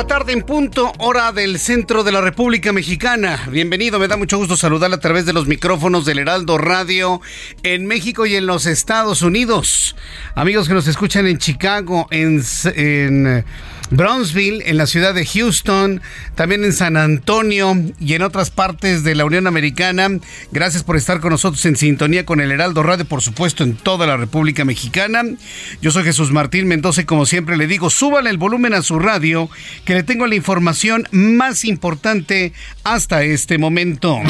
La tarde en punto, hora del centro de la República Mexicana. Bienvenido, me da mucho gusto saludarle a través de los micrófonos del Heraldo Radio en México y en los Estados Unidos. Amigos que nos escuchan en Chicago, en, en Brownsville, en la ciudad de Houston, también en San Antonio y en otras partes de la Unión Americana. Gracias por estar con nosotros en sintonía con el Heraldo Radio, por supuesto, en toda la República Mexicana. Yo soy Jesús Martín Mendoza y como siempre le digo, súbale el volumen a su radio, que le tengo la información más importante hasta este momento.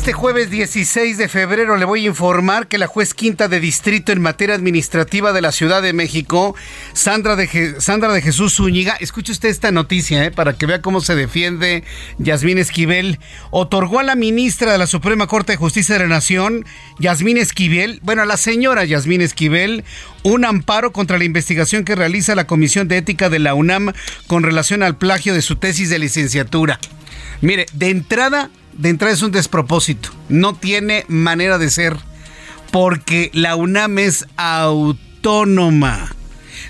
Este jueves 16 de febrero le voy a informar que la juez quinta de distrito en materia administrativa de la Ciudad de México, Sandra de, Sandra de Jesús Zúñiga, escuche usted esta noticia eh, para que vea cómo se defiende Yasmín Esquivel, otorgó a la ministra de la Suprema Corte de Justicia de la Nación, Yasmín Esquivel, bueno, a la señora Yasmín Esquivel, un amparo contra la investigación que realiza la Comisión de Ética de la UNAM con relación al plagio de su tesis de licenciatura. Mire, de entrada de entrada es un despropósito. No tiene manera de ser. Porque la UNAM es autónoma.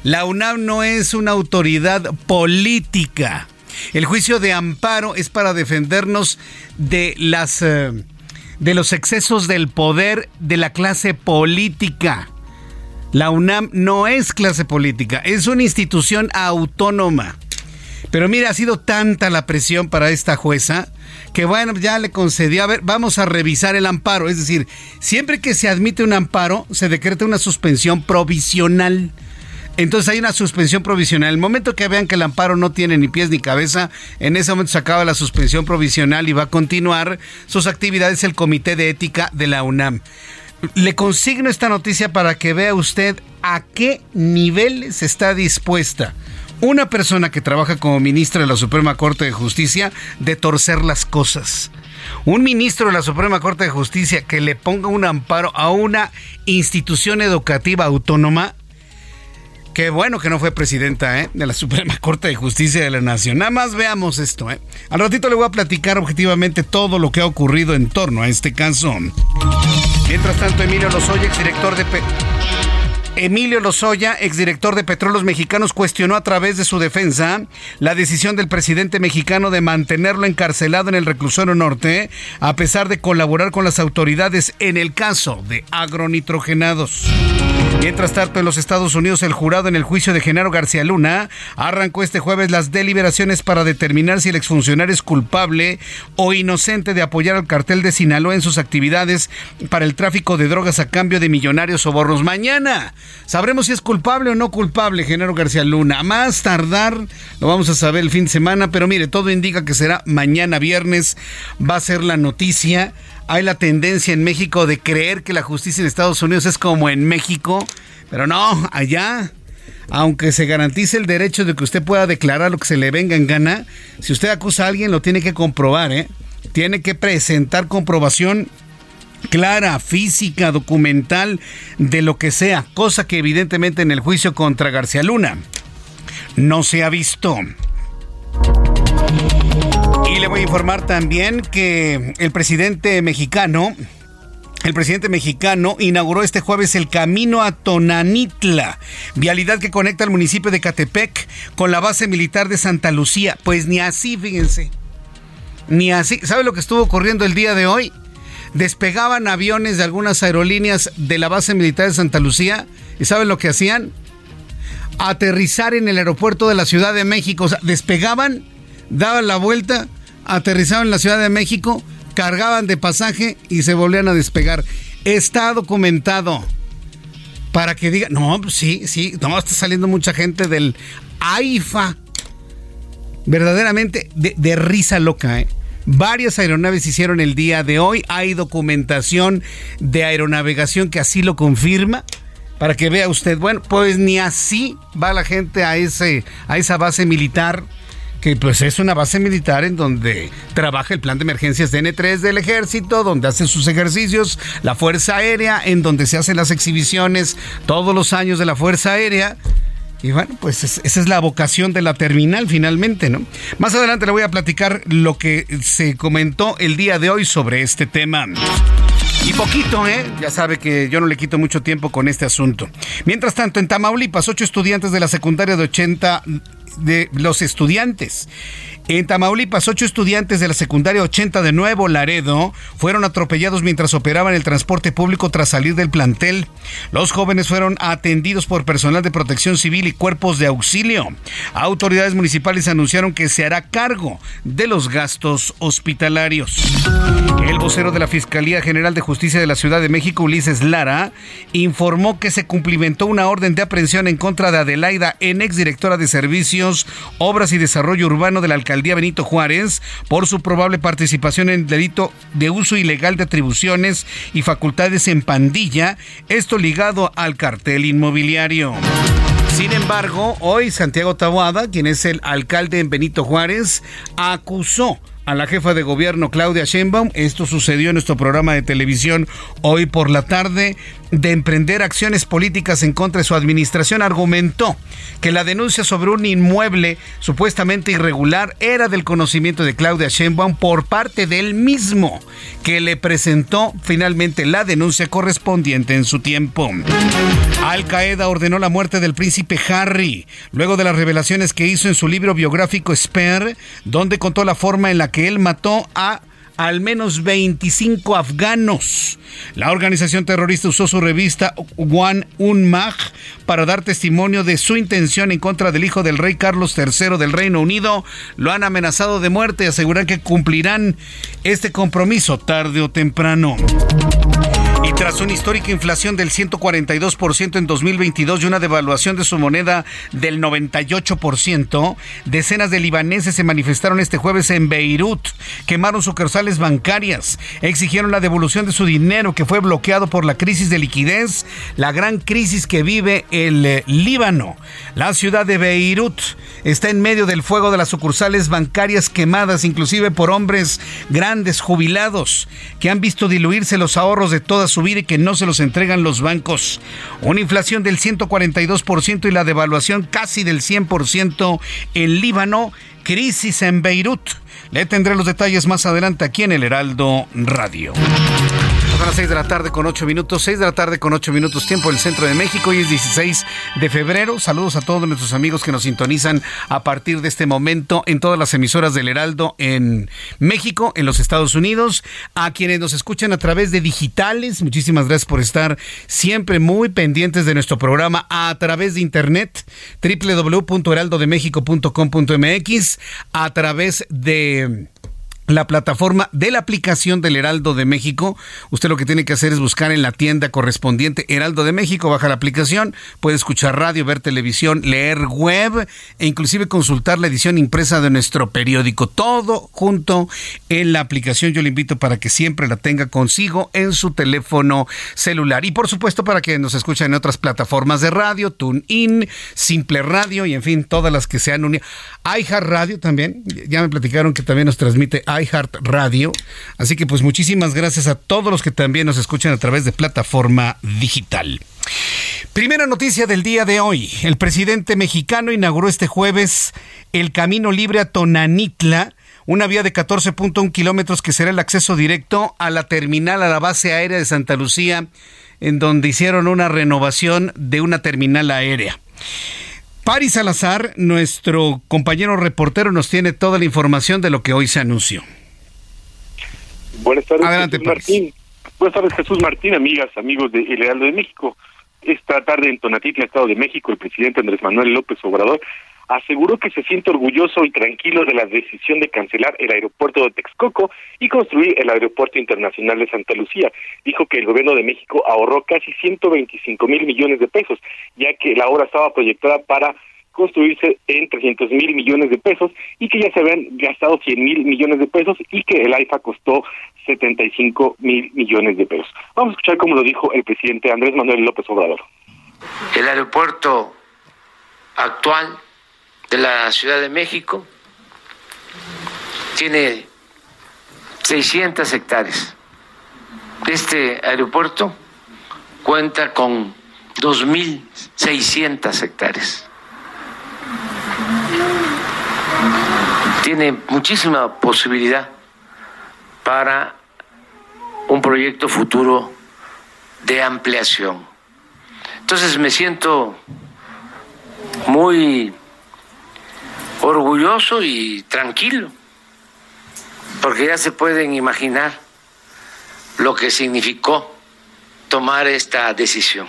La UNAM no es una autoridad política. El juicio de amparo es para defendernos de las eh, de los excesos del poder de la clase política. La UNAM no es clase política, es una institución autónoma. Pero mire, ha sido tanta la presión para esta jueza que ya le concedió, a ver, vamos a revisar el amparo. Es decir, siempre que se admite un amparo, se decreta una suspensión provisional. Entonces hay una suspensión provisional. El momento que vean que el amparo no tiene ni pies ni cabeza, en ese momento se acaba la suspensión provisional y va a continuar sus actividades el Comité de Ética de la UNAM. Le consigno esta noticia para que vea usted a qué nivel se está dispuesta una persona que trabaja como ministra de la Suprema Corte de Justicia de torcer las cosas. Un ministro de la Suprema Corte de Justicia que le ponga un amparo a una institución educativa autónoma. Qué bueno que no fue presidenta ¿eh? de la Suprema Corte de Justicia de la Nación. Nada más veamos esto. ¿eh? Al ratito le voy a platicar objetivamente todo lo que ha ocurrido en torno a este caso. Mientras tanto, Emilio Lozoya, exdirector de... Emilio Lozoya, exdirector de Petróleos Mexicanos, cuestionó a través de su defensa la decisión del presidente mexicano de mantenerlo encarcelado en el reclusorio norte, a pesar de colaborar con las autoridades en el caso de agronitrogenados. Mientras tanto, en los Estados Unidos, el jurado en el juicio de Genaro García Luna arrancó este jueves las deliberaciones para determinar si el exfuncionario es culpable o inocente de apoyar al cartel de Sinaloa en sus actividades para el tráfico de drogas a cambio de millonarios sobornos. Mañana sabremos si es culpable o no culpable Genaro García Luna. A más tardar, lo vamos a saber el fin de semana, pero mire, todo indica que será mañana viernes, va a ser la noticia hay la tendencia en México de creer que la justicia en Estados Unidos es como en México, pero no, allá, aunque se garantice el derecho de que usted pueda declarar lo que se le venga en gana, si usted acusa a alguien lo tiene que comprobar, ¿eh? Tiene que presentar comprobación clara, física, documental, de lo que sea, cosa que evidentemente en el juicio contra García Luna no se ha visto. Y le voy a informar también que el presidente mexicano, el presidente mexicano inauguró este jueves el camino a Tonanitla, vialidad que conecta al municipio de Catepec con la base militar de Santa Lucía. Pues ni así, fíjense. Ni así. ¿Sabe lo que estuvo ocurriendo el día de hoy? Despegaban aviones de algunas aerolíneas de la base militar de Santa Lucía. ¿Y saben lo que hacían? Aterrizar en el aeropuerto de la Ciudad de México. O sea, despegaban, daban la vuelta, aterrizaban en la Ciudad de México, cargaban de pasaje y se volvían a despegar. Está documentado. Para que digan, no, pues sí, sí, no, está saliendo mucha gente del AIFA. Verdaderamente de, de risa loca, ¿eh? Varias aeronaves hicieron el día de hoy. Hay documentación de aeronavegación que así lo confirma. Para que vea usted, bueno, pues ni así va la gente a, ese, a esa base militar que pues es una base militar en donde trabaja el plan de emergencias DN3 del ejército, donde hace sus ejercicios la Fuerza Aérea, en donde se hacen las exhibiciones todos los años de la Fuerza Aérea. Y bueno, pues esa es la vocación de la terminal finalmente, ¿no? Más adelante le voy a platicar lo que se comentó el día de hoy sobre este tema. Y poquito, ¿eh? Ya sabe que yo no le quito mucho tiempo con este asunto. Mientras tanto, en Tamaulipas, ocho estudiantes de la secundaria de 80 de los estudiantes en Tamaulipas, ocho estudiantes de la secundaria 80 de Nuevo Laredo fueron atropellados mientras operaban el transporte público tras salir del plantel. Los jóvenes fueron atendidos por personal de protección civil y cuerpos de auxilio. Autoridades municipales anunciaron que se hará cargo de los gastos hospitalarios. El vocero de la Fiscalía General de Justicia de la Ciudad de México, Ulises Lara, informó que se cumplimentó una orden de aprehensión en contra de Adelaida en exdirectora de Obras y Desarrollo Urbano de la Alcaldía día Benito Juárez por su probable participación en el delito de uso ilegal de atribuciones y facultades en pandilla, esto ligado al cartel inmobiliario. Sin embargo, hoy Santiago Taboada, quien es el alcalde en Benito Juárez, acusó a la jefa de gobierno Claudia Sheinbaum, esto sucedió en nuestro programa de televisión hoy por la tarde, de emprender acciones políticas en contra de su administración, argumentó que la denuncia sobre un inmueble supuestamente irregular era del conocimiento de Claudia Sheinbaum por parte del mismo, que le presentó finalmente la denuncia correspondiente en su tiempo. Al Qaeda ordenó la muerte del príncipe Harry, luego de las revelaciones que hizo en su libro biográfico Spare, donde contó la forma en la que él mató a al menos 25 afganos. La organización terrorista usó su revista One Unmag para dar testimonio de su intención en contra del hijo del rey Carlos III del Reino Unido. Lo han amenazado de muerte y aseguran que cumplirán este compromiso tarde o temprano. Y tras una histórica inflación del 142% en 2022 y una devaluación de su moneda del 98%, decenas de libaneses se manifestaron este jueves en Beirut, quemaron sucursales bancarias, exigieron la devolución de su dinero que fue bloqueado por la crisis de liquidez, la gran crisis que vive el eh, Líbano. La ciudad de Beirut está en medio del fuego de las sucursales bancarias quemadas, inclusive por hombres grandes jubilados que han visto diluirse los ahorros de toda su y que no se los entregan los bancos. Una inflación del 142% y la devaluación casi del 100% en Líbano. Crisis en Beirut. Le tendré los detalles más adelante aquí en el Heraldo Radio. Son las 6 de la tarde con 8 minutos, 6 de la tarde con 8 minutos tiempo del centro de México. Hoy es 16 de febrero. Saludos a todos nuestros amigos que nos sintonizan a partir de este momento en todas las emisoras del Heraldo en México, en los Estados Unidos. A quienes nos escuchan a través de digitales, muchísimas gracias por estar siempre muy pendientes de nuestro programa a través de internet www.heraldodemexico.com.mx a través de la plataforma de la aplicación del Heraldo de México. Usted lo que tiene que hacer es buscar en la tienda correspondiente Heraldo de México, baja la aplicación, puede escuchar radio, ver televisión, leer web e inclusive consultar la edición impresa de nuestro periódico. Todo junto en la aplicación. Yo le invito para que siempre la tenga consigo en su teléfono celular. Y por supuesto para que nos escuchen en otras plataformas de radio, TuneIn, Simple Radio y en fin, todas las que se han unido. iHeart Radio también. Ya me platicaron que también nos transmite iHeartRadio. Así que pues muchísimas gracias a todos los que también nos escuchan a través de plataforma digital. Primera noticia del día de hoy. El presidente mexicano inauguró este jueves el Camino Libre a Tonanitla, una vía de 14.1 kilómetros que será el acceso directo a la terminal, a la base aérea de Santa Lucía, en donde hicieron una renovación de una terminal aérea. Paris Salazar, nuestro compañero reportero, nos tiene toda la información de lo que hoy se anunció. Buenas tardes, Adelante, Jesús Martín. Buenas tardes, Jesús Martín, amigas, amigos de El Heraldo de México. Esta tarde en Tonatitla, Estado de México, el presidente Andrés Manuel López Obrador aseguró que se siente orgulloso y tranquilo de la decisión de cancelar el aeropuerto de Texcoco y construir el aeropuerto internacional de Santa Lucía. Dijo que el gobierno de México ahorró casi 125 mil millones de pesos, ya que la obra estaba proyectada para construirse en 300 mil millones de pesos y que ya se habían gastado 100 mil millones de pesos y que el AIFA costó 75 mil millones de pesos. Vamos a escuchar cómo lo dijo el presidente Andrés Manuel López Obrador. El aeropuerto actual de la Ciudad de México tiene 600 hectáreas. Este aeropuerto cuenta con 2.600 hectáreas. Tiene muchísima posibilidad para un proyecto futuro de ampliación. Entonces me siento muy orgulloso y tranquilo, porque ya se pueden imaginar lo que significó tomar esta decisión.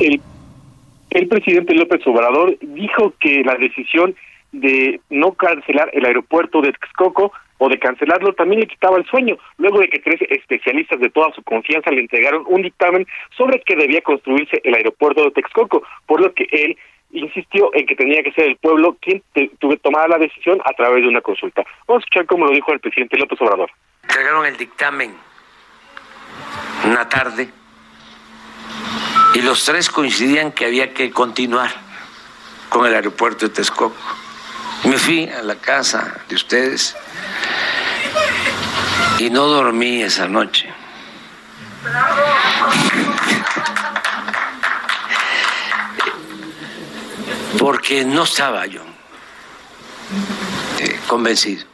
El, presidente López Obrador dijo que la decisión de no cancelar el aeropuerto de Texcoco o de cancelarlo también le quitaba el sueño, luego de que tres especialistas de toda su confianza le entregaron un dictamen sobre que debía construirse el aeropuerto de Texcoco, por lo que él insistió en que tenía que ser el pueblo quien tuve tomara la decisión a través de una consulta. Vamos a escuchar cómo lo dijo el presidente López Obrador. Entregaron el dictamen una tarde y los tres coincidían que había que continuar con el aeropuerto de Texcoco. Me fui a la casa de ustedes y no dormí esa noche. Porque no estaba yo eh, convencido.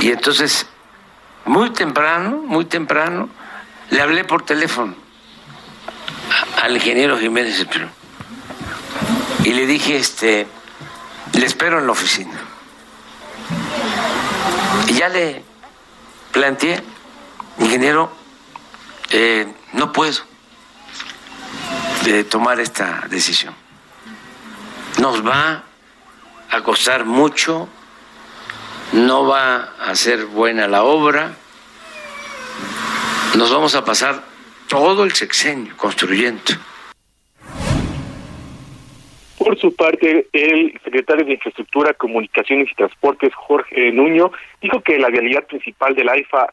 y entonces, muy temprano, muy temprano, le hablé por teléfono al ingeniero Jiménez y le dije, este, le espero en la oficina. Y ya le planteé, ingeniero, eh, no puedo de tomar esta decisión. Nos va a costar mucho, no va a ser buena la obra, nos vamos a pasar todo el sexenio construyendo. Por su parte, el secretario de Infraestructura, Comunicaciones y Transportes, Jorge Nuño, dijo que la vialidad principal de la AIFA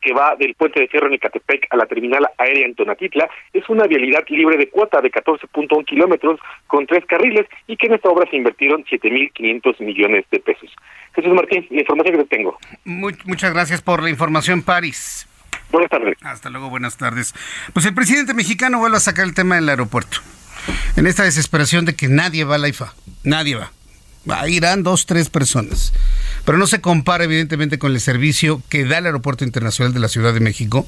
que va del puente de Fierro en Ecatepec a la terminal aérea en Tonatitla es una vialidad libre de cuota de 14.1 kilómetros con tres carriles y que en esta obra se invirtieron 7.500 millones de pesos. Jesús Martín, la información que tengo. muchas gracias por la información, París. Buenas tardes. Hasta luego, buenas tardes. Pues el presidente mexicano vuelve a sacar el tema del aeropuerto. En esta desesperación de que nadie va a la IFA. Nadie va. Va irán dos, tres personas pero no se compara evidentemente con el servicio que da el Aeropuerto Internacional de la Ciudad de México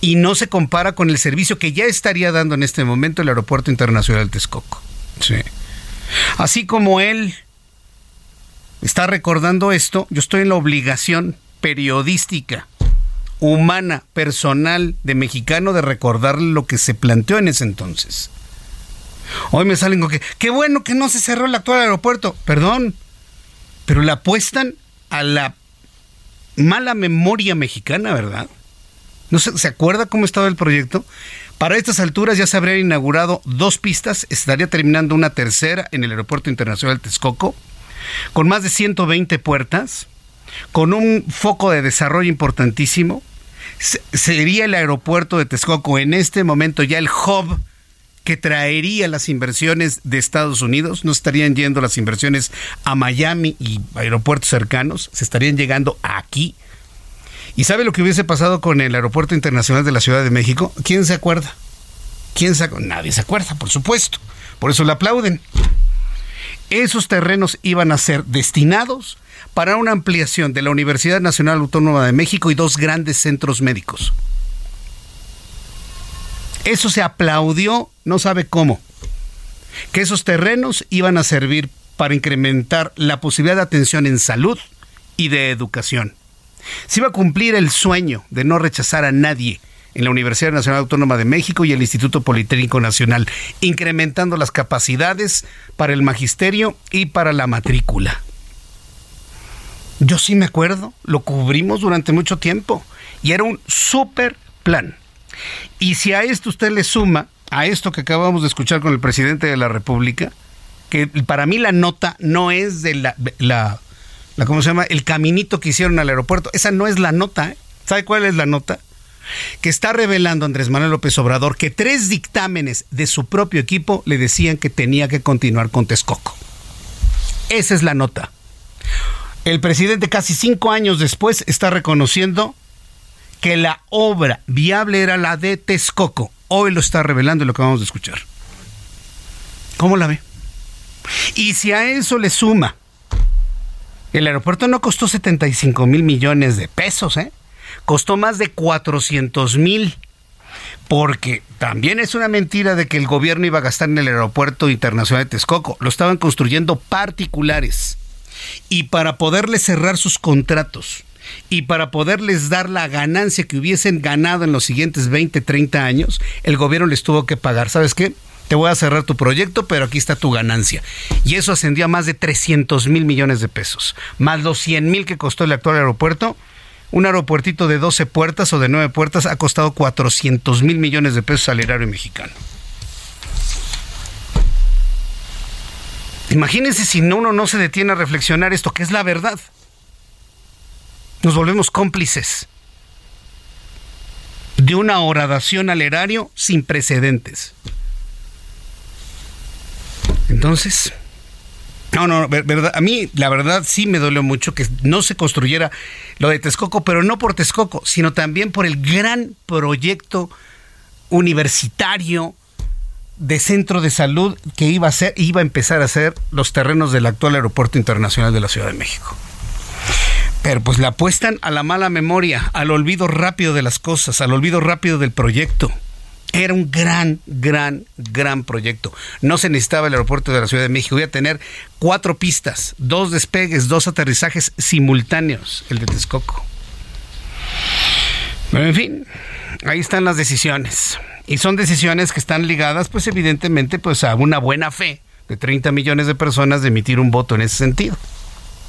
y no se compara con el servicio que ya estaría dando en este momento el Aeropuerto Internacional de Texcoco. Sí. Así como él está recordando esto, yo estoy en la obligación periodística, humana, personal de mexicano de recordarle lo que se planteó en ese entonces. Hoy me salen con que, qué bueno que no se cerró el actual aeropuerto. Perdón, pero le apuestan a la mala memoria mexicana, ¿verdad? ¿No se, acuerda cómo estaba el proyecto? Para estas alturas ya se habrían inaugurado dos pistas, estaría terminando una tercera en el Aeropuerto Internacional Texcoco, con más de 120 puertas, con un foco de desarrollo importantísimo. sería el aeropuerto de Texcoco en este momento ya el hub que traería las inversiones de Estados Unidos, no estarían yendo las inversiones a Miami y aeropuertos cercanos, se estarían llegando aquí. ¿Y sabe lo que hubiese pasado con el Aeropuerto Internacional de la Ciudad de México? ¿Quién se acuerda? ¿Quién se? Nadie se acuerda, por supuesto. Por eso le aplauden. Esos terrenos iban a ser destinados para una ampliación de la Universidad Nacional Autónoma de México y dos grandes centros médicos. Eso se aplaudió, no sabe cómo, que esos terrenos iban a servir para incrementar la posibilidad de atención en salud y de educación. Se iba a cumplir el sueño de no rechazar a nadie en la Universidad Nacional Autónoma de México y el Instituto Politécnico Nacional, incrementando las capacidades para el magisterio y para la matrícula. Yo sí me acuerdo, lo cubrimos durante mucho tiempo y era un súper plan. Y si a esto usted le suma, a esto que acabamos de escuchar con el presidente de la República, que para mí la nota no es de la, la, ¿cómo se llama? El caminito que hicieron al aeropuerto. Esa no es la nota. ¿eh? ¿Sabe cuál es la nota? Que está revelando Andrés Manuel López Obrador que tres dictámenes de su propio equipo le decían que tenía que continuar con Texcoco. Esa es la nota. El presidente casi cinco años después está reconociendo que la obra viable era la de Texcoco. Hoy lo está revelando lo que vamos a escuchar. ¿Cómo la ve? Y si a eso le suma, el aeropuerto no costó 75 mil millones de pesos, ¿eh? Costó más de 400 mil. Porque también es una mentira de que el gobierno iba a gastar en el aeropuerto internacional de Texcoco. Lo estaban construyendo particulares. Y para poderle cerrar sus contratos y para poderles dar la ganancia que hubiesen ganado en los siguientes 20, 30 años, el gobierno les tuvo que pagar. ¿Sabes qué? Te voy a cerrar tu proyecto, pero aquí está tu ganancia. Y eso ascendió a más de 300 mil millones de pesos. Más los 100 mil que costó el actual aeropuerto. Un aeropuertito de 12 puertas o de 9 puertas ha costado 400 mil millones de pesos al erario mexicano. Imagínense si uno no se detiene a reflexionar esto, que es la verdad nos volvemos cómplices de una horadación al erario sin precedentes. Entonces, no, no, verdad, a mí la verdad sí me dolió mucho que no se construyera lo de Texcoco, pero no por Texcoco, sino también por el gran proyecto universitario de centro de salud que iba a ser, iba a empezar a ser los terrenos del actual aeropuerto internacional de la Ciudad de México. Pero pues le apuestan a la mala memoria, al olvido rápido de las cosas, al olvido rápido del proyecto. Era un gran, gran, gran proyecto. No se necesitaba el aeropuerto de la Ciudad de México. Iba a tener cuatro pistas, dos despegues, dos aterrizajes simultáneos, el de Texcoco. Pero en fin, ahí están las decisiones. Y son decisiones que están ligadas, pues evidentemente, pues a una buena fe de 30 millones de personas de emitir un voto en ese sentido.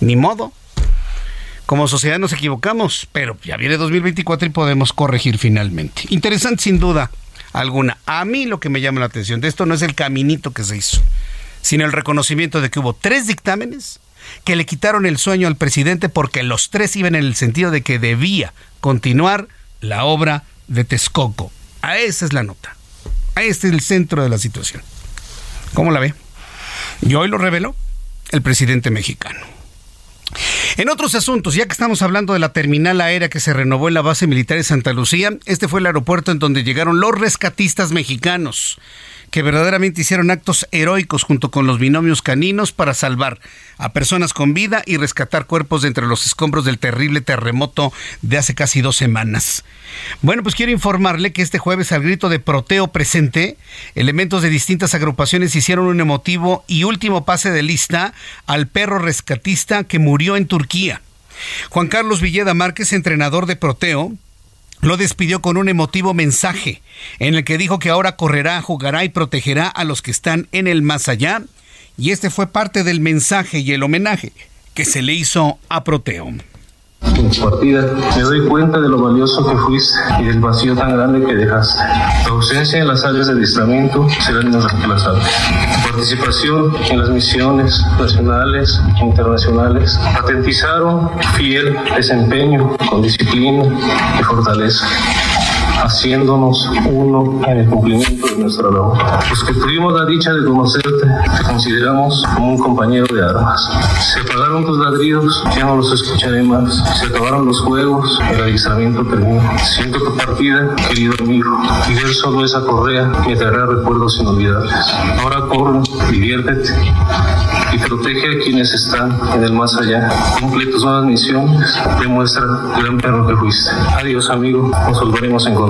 Ni modo, como sociedad nos equivocamos, pero ya viene 2024 y podemos corregir finalmente. Interesante sin duda alguna. A mí lo que me llama la atención de esto no es el caminito que se hizo, sino el reconocimiento de que hubo tres dictámenes que le quitaron el sueño al presidente porque los tres iban en el sentido de que debía continuar la obra de Texcoco. A esa es la nota. A este es el centro de la situación. ¿Cómo la ve? Y hoy lo reveló el presidente mexicano. En otros asuntos, ya que estamos hablando de la terminal aérea que se renovó en la base militar de Santa Lucía, este fue el aeropuerto en donde llegaron los rescatistas mexicanos que verdaderamente hicieron actos heroicos junto con los binomios caninos para salvar a personas con vida y rescatar cuerpos de entre los escombros del terrible terremoto de hace casi dos semanas. Bueno, pues quiero informarle que este jueves al grito de Proteo presente, elementos de distintas agrupaciones hicieron un emotivo y último pase de lista al perro rescatista que murió en Turquía. Juan Carlos Villeda Márquez, entrenador de Proteo, lo despidió con un emotivo mensaje en el que dijo que ahora correrá, jugará y protegerá a los que están en el más allá. Y este fue parte del mensaje y el homenaje que se le hizo a Proteo en tu partida. Me doy cuenta de lo valioso que fuiste y del vacío tan grande que dejaste. Tu ausencia en las áreas de adiestramiento será irreemplazable. Tu participación en las misiones nacionales e internacionales atentizaron fiel desempeño con disciplina y fortaleza. Haciéndonos uno en el cumplimiento de nuestra labor. Los que tuvimos la dicha de conocerte, te consideramos como un compañero de armas. Se apagaron tus ladridos, ya no los escucharé más. Se acabaron los juegos, el aislamiento terminó. Siento tu partida, querido amigo, y ver solo esa correa te hará recuerdos inolvidables. Ahora corre, diviértete y protege a quienes están en el más allá. Cumple tus nuevas misiones, demuestra el gran perro que fuiste. Adiós, amigo, nos volveremos a encontrar.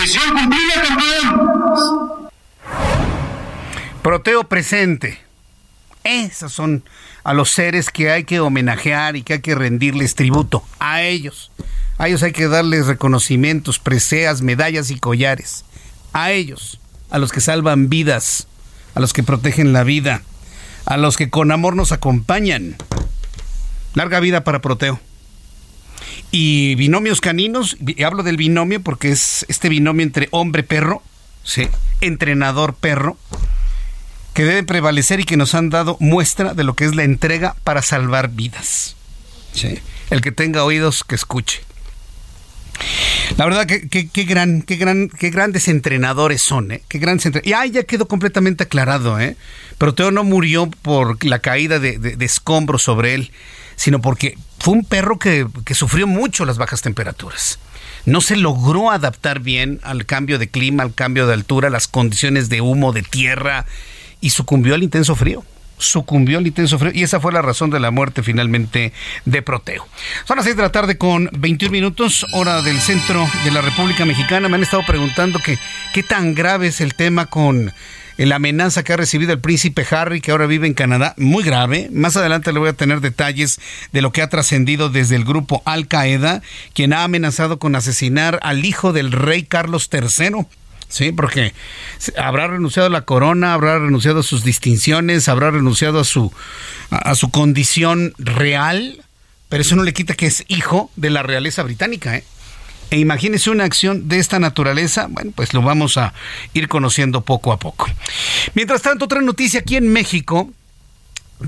¡Misión cumplida, campeón! Proteo presente. Esos son a los seres que hay que homenajear y que hay que rendirles tributo. A ellos. A ellos hay que darles reconocimientos, preseas, medallas y collares. A ellos. A los que salvan vidas. A los que protegen la vida a los que con amor nos acompañan. Larga vida para Proteo. Y binomios caninos, y hablo del binomio porque es este binomio entre hombre-perro, sí, entrenador-perro, que debe prevalecer y que nos han dado muestra de lo que es la entrega para salvar vidas. Sí. El que tenga oídos, que escuche. La verdad que, qué gran, qué gran, qué grandes entrenadores son, ¿eh? Qué grandes Y ah, ya quedó completamente aclarado, ¿eh? Pero Teo no murió por la caída de, de, escombros sobre él, sino porque fue un perro que, que sufrió mucho las bajas temperaturas no se logró adaptar bien al cambio de clima, al cambio de altura, las condiciones de humo, de tierra, y sucumbió al intenso frío sucumbió al intenso frío y esa fue la razón de la muerte finalmente de Proteo. Son las 6 de la tarde con 21 minutos, hora del centro de la República Mexicana. Me han estado preguntando que qué tan grave es el tema con la amenaza que ha recibido el príncipe Harry, que ahora vive en Canadá, muy grave. Más adelante le voy a tener detalles de lo que ha trascendido desde el grupo Al Qaeda, quien ha amenazado con asesinar al hijo del rey Carlos III. Sí, porque habrá renunciado a la corona, habrá renunciado a sus distinciones, habrá renunciado a su, a, su condición real, pero eso no le quita que es hijo de la realeza británica, ¿eh? E imagínese una acción de esta naturaleza, bueno, pues lo vamos a ir conociendo poco a poco. Mientras tanto, otra noticia aquí en México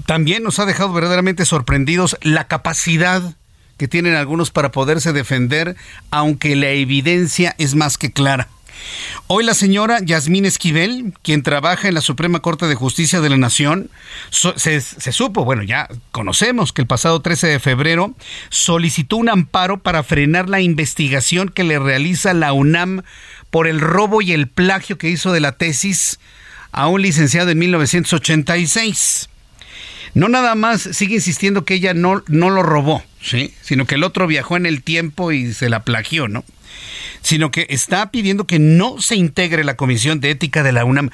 también nos ha dejado verdaderamente sorprendidos la capacidad que tienen algunos para poderse defender, aunque la evidencia es más que clara. Hoy la señora Yasmín Esquivel, quien trabaja en la Suprema Corte de Justicia de la Nación, se, supo, bueno, ya conocemos que el pasado 13 de febrero solicitó un amparo para frenar la investigación que le realiza la UNAM por el robo y el plagio que hizo de la tesis a un licenciado en 1986. No nada más sigue insistiendo que ella no, no lo robó, ¿sí? sino que el otro viajó en el tiempo y se la plagió, ¿no? Sino que está pidiendo que no se integre la Comisión de Ética de la UNAM.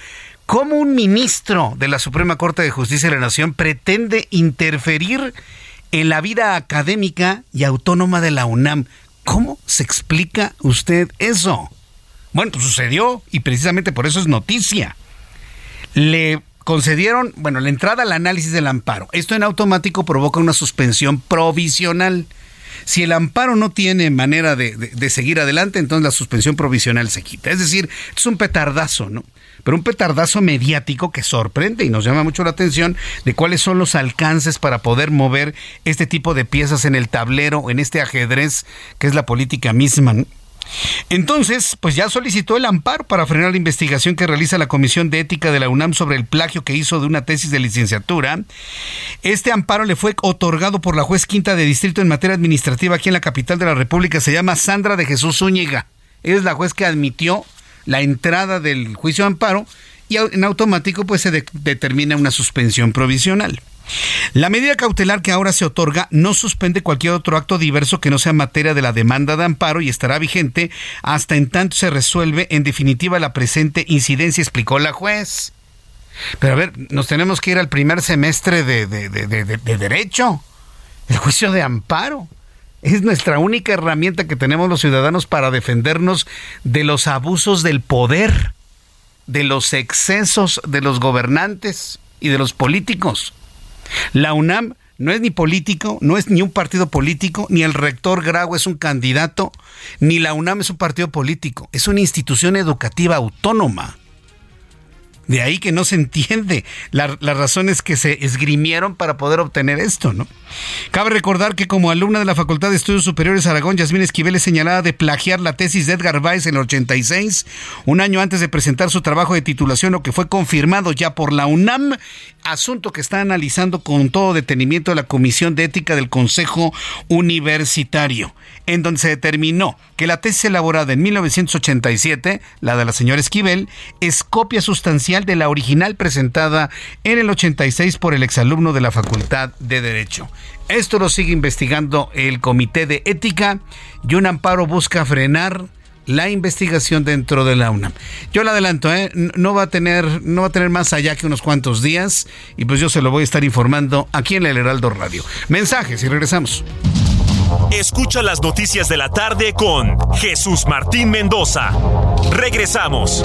¿Cómo un ministro de la Suprema Corte de Justicia de la Nación pretende interferir en la vida académica y autónoma de la UNAM? ¿Cómo se explica usted eso? Bueno, pues sucedió y precisamente por eso es noticia. Le concedieron, bueno, la entrada al análisis del amparo. Esto en automático provoca una suspensión provisional. Si el amparo no tiene manera de, seguir adelante, entonces la suspensión provisional se quita. Es decir, es un petardazo, ¿no? pero un petardazo mediático que sorprende y nos llama mucho la atención de cuáles son los alcances para poder mover este tipo de piezas en el tablero, en este ajedrez que es la política misma. Entonces, pues ya solicitó el amparo para frenar la investigación que realiza la Comisión de Ética de la UNAM sobre el plagio que hizo de una tesis de licenciatura. Este amparo le fue otorgado por la juez quinta de distrito en materia administrativa aquí en la capital de la República. Se llama Sandra de Jesús Zúñiga. Es la juez que admitió la entrada del juicio de amparo y en automático pues se determina una suspensión provisional. La medida cautelar que ahora se otorga no suspende cualquier otro acto diverso que no sea materia de la demanda de amparo y estará vigente hasta en tanto se resuelve en definitiva la presente incidencia, explicó la juez. Pero a ver, nos tenemos que ir al primer semestre de, de Derecho, el juicio de amparo. Es nuestra única herramienta que tenemos los ciudadanos para defendernos de los abusos del poder, de los excesos de los gobernantes y de los políticos. La UNAM no es ni político, no es ni un partido político, ni el rector Grau es un candidato, ni la UNAM es un partido político, es una institución educativa autónoma. De ahí que no se entiende las razones que se esgrimieron para poder obtener esto, ¿no? Cabe recordar que como alumna de la Facultad de Estudios Superiores Aragón, Yasmín Esquivel es señalada de plagiar la tesis de Edgar Weiss en el 86, un año antes de presentar su trabajo de titulación, lo que fue confirmado ya por la UNAM, asunto que está analizando con todo detenimiento la Comisión de Ética del Consejo Universitario en donde se determinó que la tesis elaborada en 1987, la de la señora Esquivel, es copia sustancial de la original presentada en el 86 por el exalumno de la Facultad de Derecho. Esto lo sigue investigando el Comité de Ética y un amparo busca frenar la investigación dentro de la UNAM. Yo le adelanto, ¿eh? no va a tener no va a tener más allá que unos cuantos días y pues yo se lo voy a estar informando aquí en el Heraldo Radio. Mensajes y regresamos. Escucha las noticias de la tarde con Jesús Martín Mendoza. Regresamos.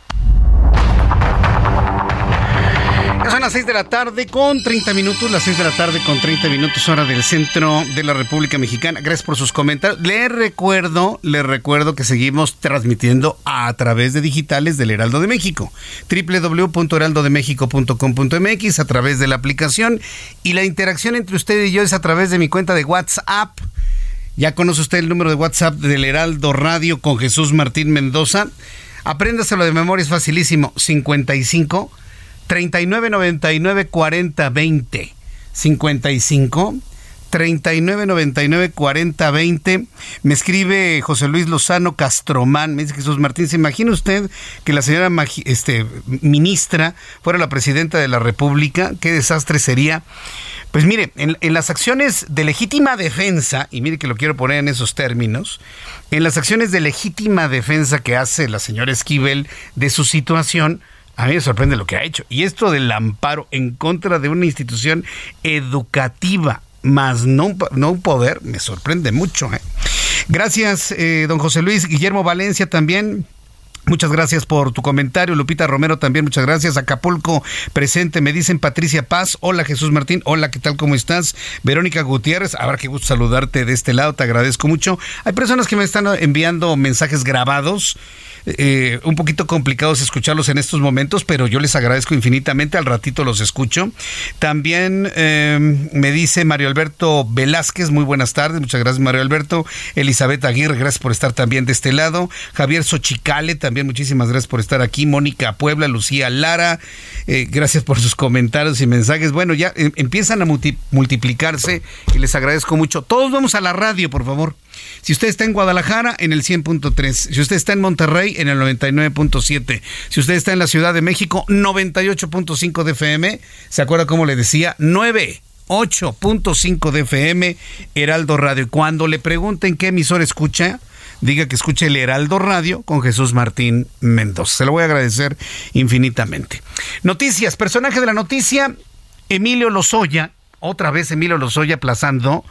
son las 6 de la tarde con 30 minutos, las 6 de la tarde con 30 minutos hora del centro de la República Mexicana. Gracias por sus comentarios. Les recuerdo, les recuerdo que seguimos transmitiendo a través de digitales del Heraldo de México, www.heraldodemexico.com.mx a través de la aplicación y la interacción entre usted y yo es a través de mi cuenta de WhatsApp. Ya conoce usted el número de WhatsApp del Heraldo Radio con Jesús Martín Mendoza. Apréndaselo de memoria, es facilísimo. 55 39 99 40 20 55 39 99 40 20 me escribe José Luis Lozano Castromán me dice Jesús Martín ¿se imagina usted que la señora este, ministra fuera la presidenta de la República? ¿qué desastre sería? Pues mire, en, en, las acciones de legítima defensa, y mire que lo quiero poner en esos términos, en las acciones de legítima defensa que hace la señora Esquivel de su situación, a mí me sorprende lo que ha hecho. Y esto del amparo en contra de una institución educativa, más no, no un poder, me sorprende mucho. ¿eh? Gracias, eh, don José Luis. Guillermo Valencia también. Muchas gracias por tu comentario. Lupita Romero también, muchas gracias. Acapulco presente, me dicen Patricia Paz. Hola Jesús Martín, hola, ¿qué tal? ¿Cómo estás? Verónica Gutiérrez, habrá que gusto saludarte de este lado, te agradezco mucho. Hay personas que me están enviando mensajes grabados eh, un poquito complicados escucharlos en estos momentos, pero yo les agradezco infinitamente, al ratito los escucho. También em, me dice Mario Alberto Velázquez, muy buenas tardes, muchas gracias Mario Alberto. Elizabeth Aguirre, gracias por estar también de este lado. Javier Xochicale, también muchísimas gracias por estar aquí. Mónica Puebla, Lucía Lara, eh, gracias por sus comentarios y mensajes. Bueno, ya em, empiezan a multiplicarse y les agradezco mucho. Todos vamos a la radio, por favor. Si usted está en Guadalajara, en el 100.3. Si usted está en Monterrey, en el 99.7. Si usted está en la Ciudad de México, 98.5 de FM. ¿Se acuerda cómo le decía? 9. 8.5 de FM, Heraldo Radio. Cuando le pregunten qué emisor escucha, diga que escuche el Heraldo Radio con Jesús Martín Mendoza. Se lo voy a agradecer infinitamente. Noticias, personaje de la noticia, Emilio Lozoya, otra vez Emilio Lozoya aplazando.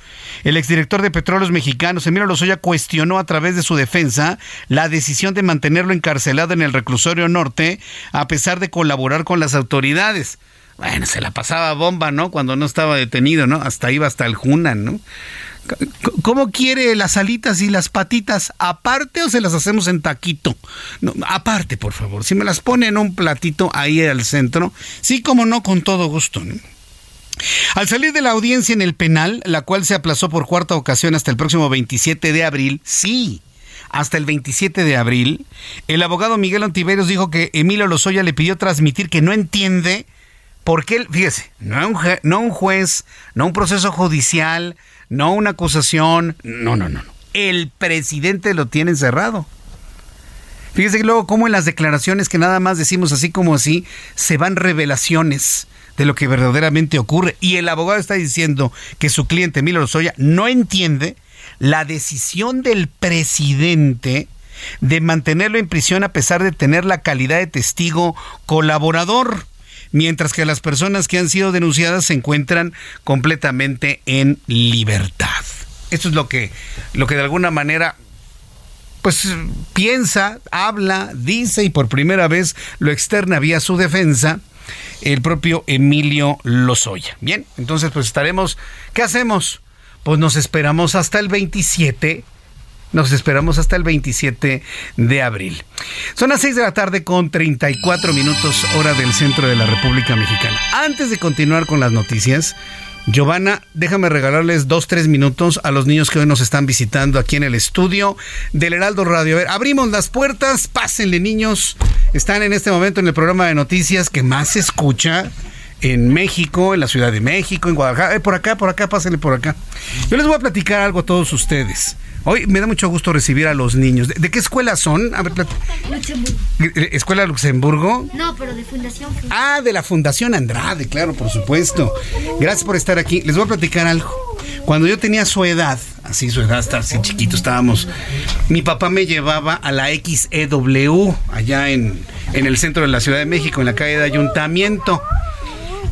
El exdirector de Petróleos Mexicanos, Emilio Lozoya, cuestionó a través de su defensa la decisión de mantenerlo encarcelado en el reclusorio norte a pesar de colaborar con las autoridades. Bueno, se la pasaba bomba, ¿no? Cuando no estaba detenido, ¿no? Hasta iba hasta el Junan, ¿no? ¿Cómo quiere las alitas y las patitas? ¿Aparte o se las hacemos en taquito? Aparte, por favor. Si me las pone en un platito ahí al centro, sí, como no, con todo gusto. ¿no? Al salir de la audiencia en el penal, la cual se aplazó por cuarta ocasión hasta el próximo 27 de abril, sí, hasta el 27 de abril. El abogado Miguel Antiveros dijo que Emilio Lozoya le pidió transmitir que no entiende por qué, fíjese, no un, no un juez, no un proceso judicial, no una acusación, no, no, no, no. El presidente lo tiene encerrado. Fíjese que luego como en las declaraciones que nada más decimos así como así, se van revelaciones de lo que verdaderamente ocurre. Y el abogado está diciendo que su cliente, Emilio Lozoya, no entiende la decisión del presidente de mantenerlo en prisión a pesar de tener la calidad de testigo colaborador, mientras que las personas que han sido denunciadas se encuentran completamente en libertad. Esto es lo que, lo que de alguna manera pues piensa, habla, dice y por primera vez lo externa vía su defensa el propio Emilio Lozoya. Bien, entonces pues estaremos, ¿qué hacemos? Pues nos esperamos hasta el 27 nos esperamos hasta el 27 de abril. Son las 6 de la tarde con 34 minutos hora del centro de la República Mexicana. Antes de continuar con las noticias, Giovanna, déjame regalarles dos, tres minutos a los niños que hoy nos están visitando aquí en el estudio del Heraldo Radio. A ver, abrimos las puertas, pásenle niños. Están en este momento en el programa de noticias que más se escucha en México, en la Ciudad de México, en Guadalajara. Eh, por acá, por acá, pásenle por acá. Yo les voy a platicar algo a todos ustedes. Hoy me da mucho gusto recibir a los niños. ¿De, qué escuela son? A ver, Luxemburgo. ¿Escuela Luxemburgo? No, pero de Fundación. Ah, de la Fundación Andrade, claro, por supuesto. Gracias por estar aquí. Les voy a platicar algo. Cuando yo tenía su edad, así su edad, hasta así chiquito estábamos, mi papá me llevaba a la XEW, allá en, en el centro de la Ciudad de México, en la calle de Ayuntamiento.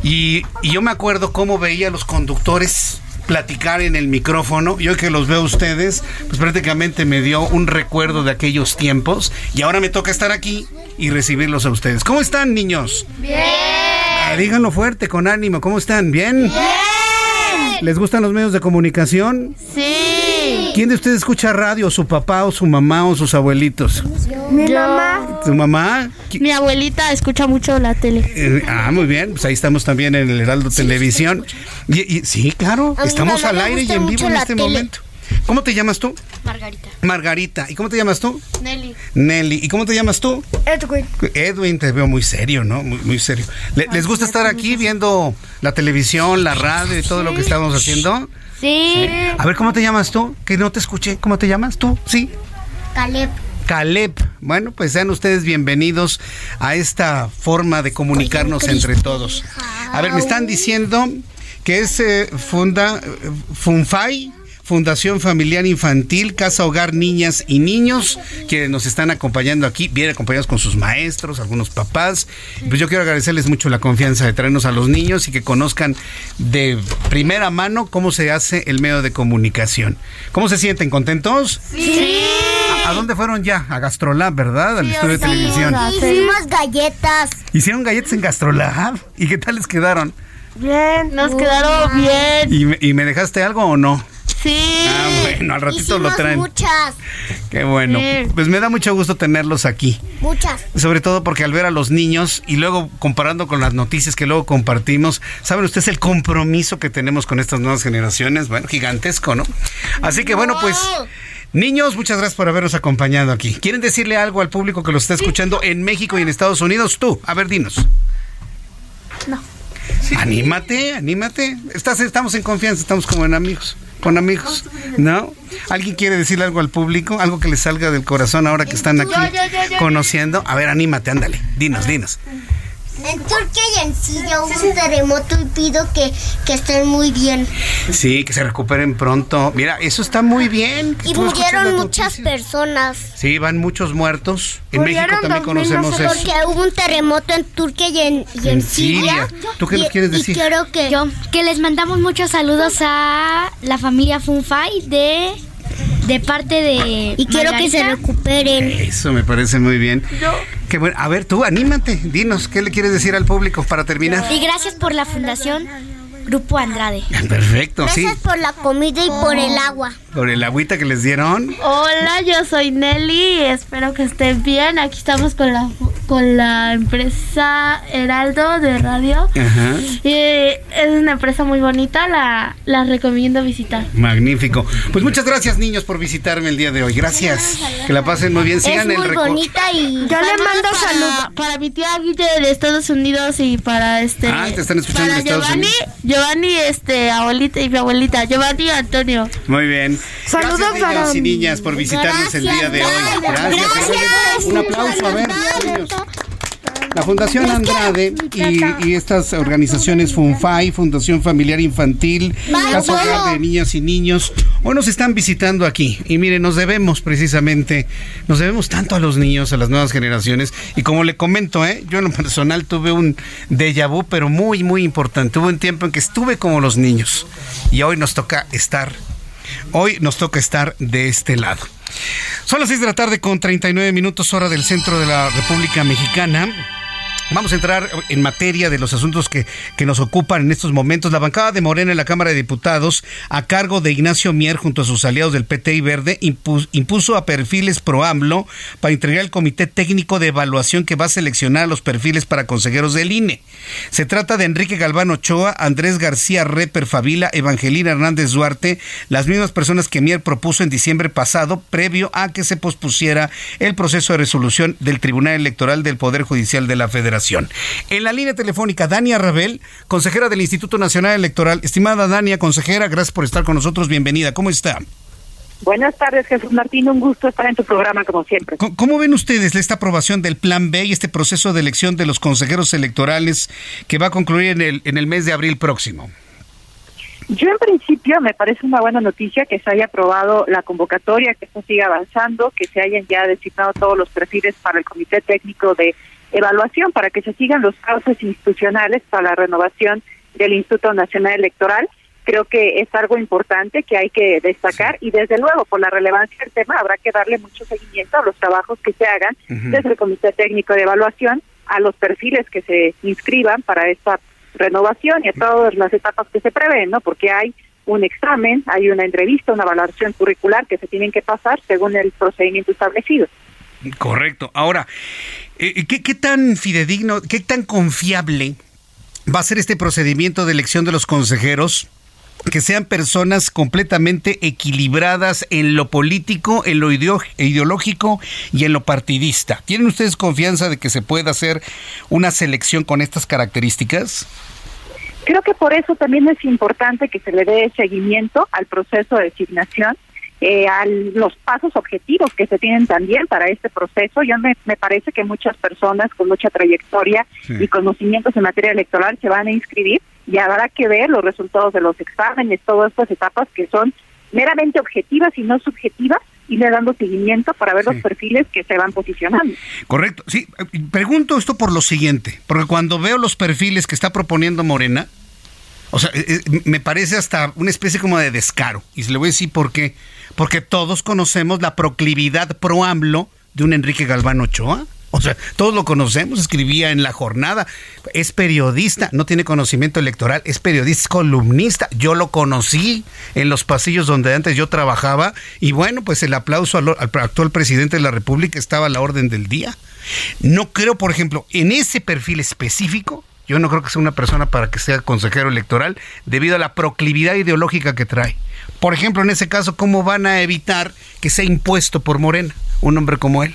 Y, y yo me acuerdo cómo veía a los conductores platicar en el micrófono. Yo que los veo ustedes, pues prácticamente me dio un recuerdo de aquellos tiempos y ahora me toca estar aquí y recibirlos a ustedes. ¿Cómo están, niños? Bien. Ah, díganlo fuerte, con ánimo. ¿Cómo están? ¿Bien? Bien. ¿Les gustan los medios de comunicación? Sí. ¿Quién de ustedes escucha radio? ¿Su papá o su mamá o sus abuelitos? Mi mamá. ¿Tu mamá? Mi abuelita escucha mucho la tele. Eh, ah, muy bien. Pues ahí estamos también en el Heraldo Televisión. Y, sí, claro. Estamos al aire y en vivo en este momento. ¿Cómo te llamas tú? Margarita. Margarita. ¿Y cómo te llamas tú? Nelly. Nelly. ¿Y cómo te llamas tú? Edwin. Edwin, te veo muy serio, ¿no? Muy, muy serio. ¿Les gusta estar aquí viendo la televisión, la radio y todo lo que estamos haciendo? Sí. A ver, ¿cómo te llamas tú? Que no te escuché. ¿Cómo te llamas tú? Sí. Caleb. Caleb. Bueno, pues sean ustedes bienvenidos a esta forma de comunicarnos entre todos. A ver, me están diciendo que es eh, funda eh, Funfai Fundación Familiar Infantil, Casa Hogar Niñas y Niños, que nos están acompañando aquí, vienen acompañados con sus maestros, algunos papás. Pues yo quiero agradecerles mucho la confianza de traernos a los niños y que conozcan de primera mano cómo se hace el medio de comunicación. ¿Cómo se sienten? ¿Contentos? Sí. ¿A, dónde fueron ya? A Gastrolab, ¿verdad? Al estudio de televisión. Hicimos galletas. ¿Hicieron galletas en Gastrolab? ¿Y qué tal les quedaron? Bien. Nos quedaron bien. ¿Y me, ¿Y me dejaste algo o no? Sí. Ah, bueno, al ratito lo traen. muchas. Qué bueno. Pues me da mucho gusto tenerlos aquí. Muchas. Sobre todo porque al ver a los niños y luego comparando con las noticias que luego compartimos, saben ustedes el compromiso que tenemos con estas nuevas generaciones, bueno, gigantesco, ¿no? Así que bueno, pues Niños, muchas gracias por habernos acompañado aquí. ¿Quieren decirle algo al público que lo está escuchando en México y en Estados Unidos? Tú, a ver, dinos. No. Anímate, anímate. Estás, estamos en confianza, estamos como en amigos con amigos, ¿no? ¿Alguien quiere decirle algo al público? Algo que les salga del corazón ahora que están aquí conociendo. A ver, anímate, ándale. Dinos, dinos. En Turquía y en Siria hubo un terremoto y pido que, que, estén muy bien. Sí, que se recuperen pronto. Mira, eso está muy bien. Y murieron muchas personas. Sí, van muchos muertos. En México también conocemos eso. Porque hubo un terremoto en Turquía y en, y en, Siria. ¿Tú qué nos quieres decir? Y quiero que... Yo, que les mandamos muchos saludos a la familia Funfai de de parte de. Y quiero que se recuperen. Eso me parece muy bien. Qué bueno. A ver, tú, anímate. Dinos, ¿qué le quieres decir al público para terminar? Y gracias por la fundación Grupo Andrade. Perfecto, sí. Gracias por la comida y por el agua. Por el agüita que les dieron. Hola, yo soy Nelly. Espero que estén bien. Aquí estamos con la con la empresa Heraldo de Radio. Y es una empresa muy bonita, la, la recomiendo visitar. Magnífico. Pues muchas gracias, niños, por visitarme el día de hoy. Gracias. Que la pasen muy bien. Sigan es muy bonita y yo le mando saludos para mi tía Guille de Estados Unidos y para este Ah, te están escuchando para en Estados Giovanni, Unidos. Giovanni este abuelita y mi abuelita, Giovanni y Antonio. Muy bien. Saludos Gracias, niños para- y niñas, por visitarnos el día de hoy. Gracias. Gracias. Un aplauso, a ver, niños. La Fundación Andrade y, y estas organizaciones FUNFAI, Fundación Familiar Infantil, Casa Hogar de Niñas y Niños, hoy nos están visitando aquí. Y miren, nos debemos precisamente, nos debemos tanto a los niños, a las nuevas generaciones. Y como le comento, ¿eh? yo en lo personal tuve un déjà vu, pero muy, muy importante. Hubo un tiempo en que estuve como los niños. Y hoy nos toca estar, hoy nos toca estar de este lado. Son las 6 de la tarde con 39 minutos hora del centro de la República Mexicana. Vamos a entrar en materia de los asuntos que, que nos ocupan en estos momentos. La bancada de Morena en la Cámara de Diputados, a cargo de Ignacio Mier junto a sus aliados del PT y Verde, impu- impuso a perfiles pro AMLO para integrar el Comité Técnico de Evaluación que va a seleccionar los perfiles para consejeros del INE. Se trata de Enrique Galván Ochoa, Andrés García Reper Favila, Evangelina Hernández Duarte, las mismas personas que Mier propuso en diciembre pasado, previo a que se pospusiera el proceso de resolución del Tribunal Electoral del Poder Judicial de la Federación. En la línea telefónica, Dania Rabel, consejera del Instituto Nacional Electoral. Estimada Dania, consejera, gracias por estar con nosotros. Bienvenida. ¿Cómo está? Buenas tardes, Jesús Martín. Un gusto estar en tu programa, como siempre. ¿Cómo- ¿Cómo ven ustedes esta aprobación del Plan B y este proceso de elección de los consejeros electorales que va a concluir en el, en el mes de abril próximo? Yo, en principio, me parece una buena noticia que se haya aprobado la convocatoria, que esto siga avanzando, que se hayan ya designado todos los perfiles para el Comité Técnico de Evaluación, para que se sigan los cauces institucionales para la renovación del Instituto Nacional Electoral. Creo que es algo importante que hay que destacar y, desde luego, por la relevancia del tema, habrá que darle mucho seguimiento a los trabajos que se hagan desde el Comité Técnico de Evaluación, a los perfiles que se inscriban para esta renovación y a todas las etapas que se prevén, ¿no? Porque hay un examen, hay una entrevista, una valoración curricular que se tienen que pasar según el procedimiento establecido. Correcto. Ahora, ¿qué, qué tan fidedigno, qué tan confiable va a ser este procedimiento de elección de los consejeros? Que sean personas completamente equilibradas en lo político, en lo ideo- ideológico y en lo partidista. ¿Tienen ustedes confianza de que se pueda hacer una selección con estas características? Creo que por eso también es importante que se le dé seguimiento al proceso de designación, eh, a los pasos objetivos que se tienen también para este proceso. Yo me, me parece que muchas personas con mucha trayectoria Sí. y conocimientos en materia electoral se van a inscribir y habrá que ver los resultados de los exámenes, todas estas etapas que son meramente objetivas y no subjetivas, y le dando seguimiento para ver los perfiles que se van posicionando. Correcto. Sí, pregunto esto por lo siguiente, porque cuando veo los perfiles que está proponiendo Morena, o sea, eh, eh, me parece hasta una especie como de descaro. Y se le voy a decir por qué. Porque todos conocemos la proclividad pro AMLO de un Enrique Galván Ochoa. O sea, todos lo conocemos, escribía en La Jornada, es periodista, no tiene conocimiento electoral, es periodista, es columnista. Yo lo conocí en los pasillos donde antes yo trabajaba y bueno, pues el aplauso al, al actual presidente de la República estaba a la orden del día. No creo, por ejemplo, en ese perfil específico, yo no creo que sea una persona para que sea consejero electoral debido a la proclividad ideológica que trae. Por ejemplo, en ese caso, ¿cómo van a evitar que sea impuesto por Morena un hombre como él?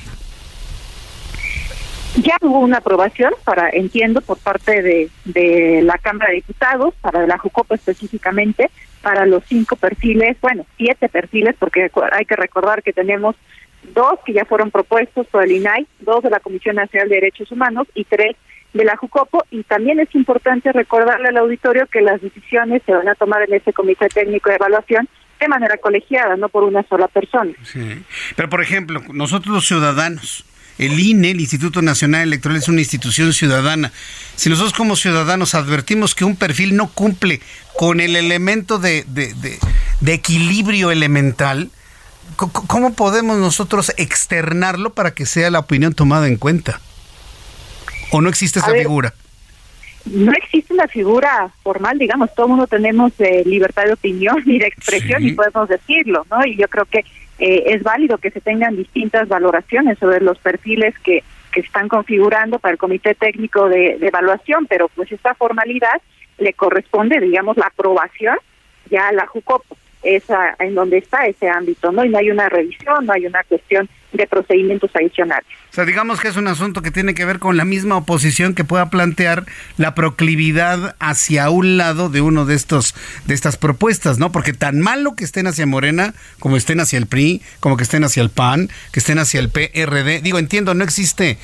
Ya hubo una aprobación, para entiendo, por parte de, de la Cámara de Diputados, para la JUCOPO específicamente, para los cinco perfiles, bueno, siete perfiles, porque hay que recordar que tenemos dos que ya fueron propuestos por el INAI, dos de la Comisión Nacional de Derechos Humanos y tres de la JUCOPO. Y también es importante recordarle al auditorio que las decisiones se van a tomar en ese Comité Técnico de Evaluación de manera colegiada, no por una sola persona. Sí. Pero, por ejemplo, nosotros los ciudadanos, el INE, el Instituto Nacional Electoral, es una institución ciudadana. Si nosotros como ciudadanos advertimos que un perfil no cumple con el elemento de, de- de- equilibrio elemental, ¿cómo podemos nosotros externarlo para que sea la opinión tomada en cuenta? ¿O no existe esa ver, figura? no existe una figura formal, digamos, todo el mundo tenemos eh, libertad de opinión y de expresión Sí. y podemos decirlo, ¿no? Y yo creo que eh, es válido que se tengan distintas valoraciones sobre los perfiles que, que están configurando para el Comité Técnico de, de Evaluación, pero pues esta formalidad le corresponde, digamos, la aprobación ya a la JUCOPO esa, en donde está ese ámbito, ¿no? Y no hay una revisión, no hay una cuestión de procedimientos adicionales. O sea, digamos que es un asunto que tiene que ver con la misma oposición que pueda plantear la proclividad hacia un lado de uno de estos de estas propuestas, ¿no? Porque tan malo que estén hacia Morena, como estén hacia el PRI, como que estén hacia el PAN, que estén hacia el PRD. Digo, entiendo, no existe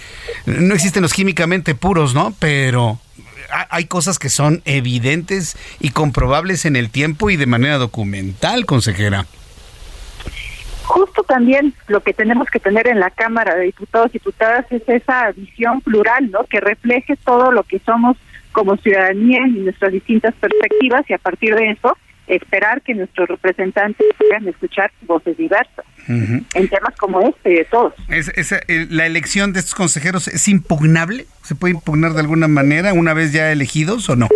no existen los químicamente puros, ¿no? Pero hay cosas que son evidentes y comprobables en el tiempo y de manera documental, consejera. Justo también lo que tenemos que tener en la Cámara de Diputados y Diputadas es esa visión plural, ¿no? Que refleje todo lo que somos como ciudadanía y nuestras distintas perspectivas y a partir de eso esperar que nuestros representantes puedan escuchar voces diversas en temas como este y de todos. ¿Es, eh, ¿La elección de estos consejeros es impugnable? ¿Se puede impugnar de alguna manera una vez ya elegidos o no?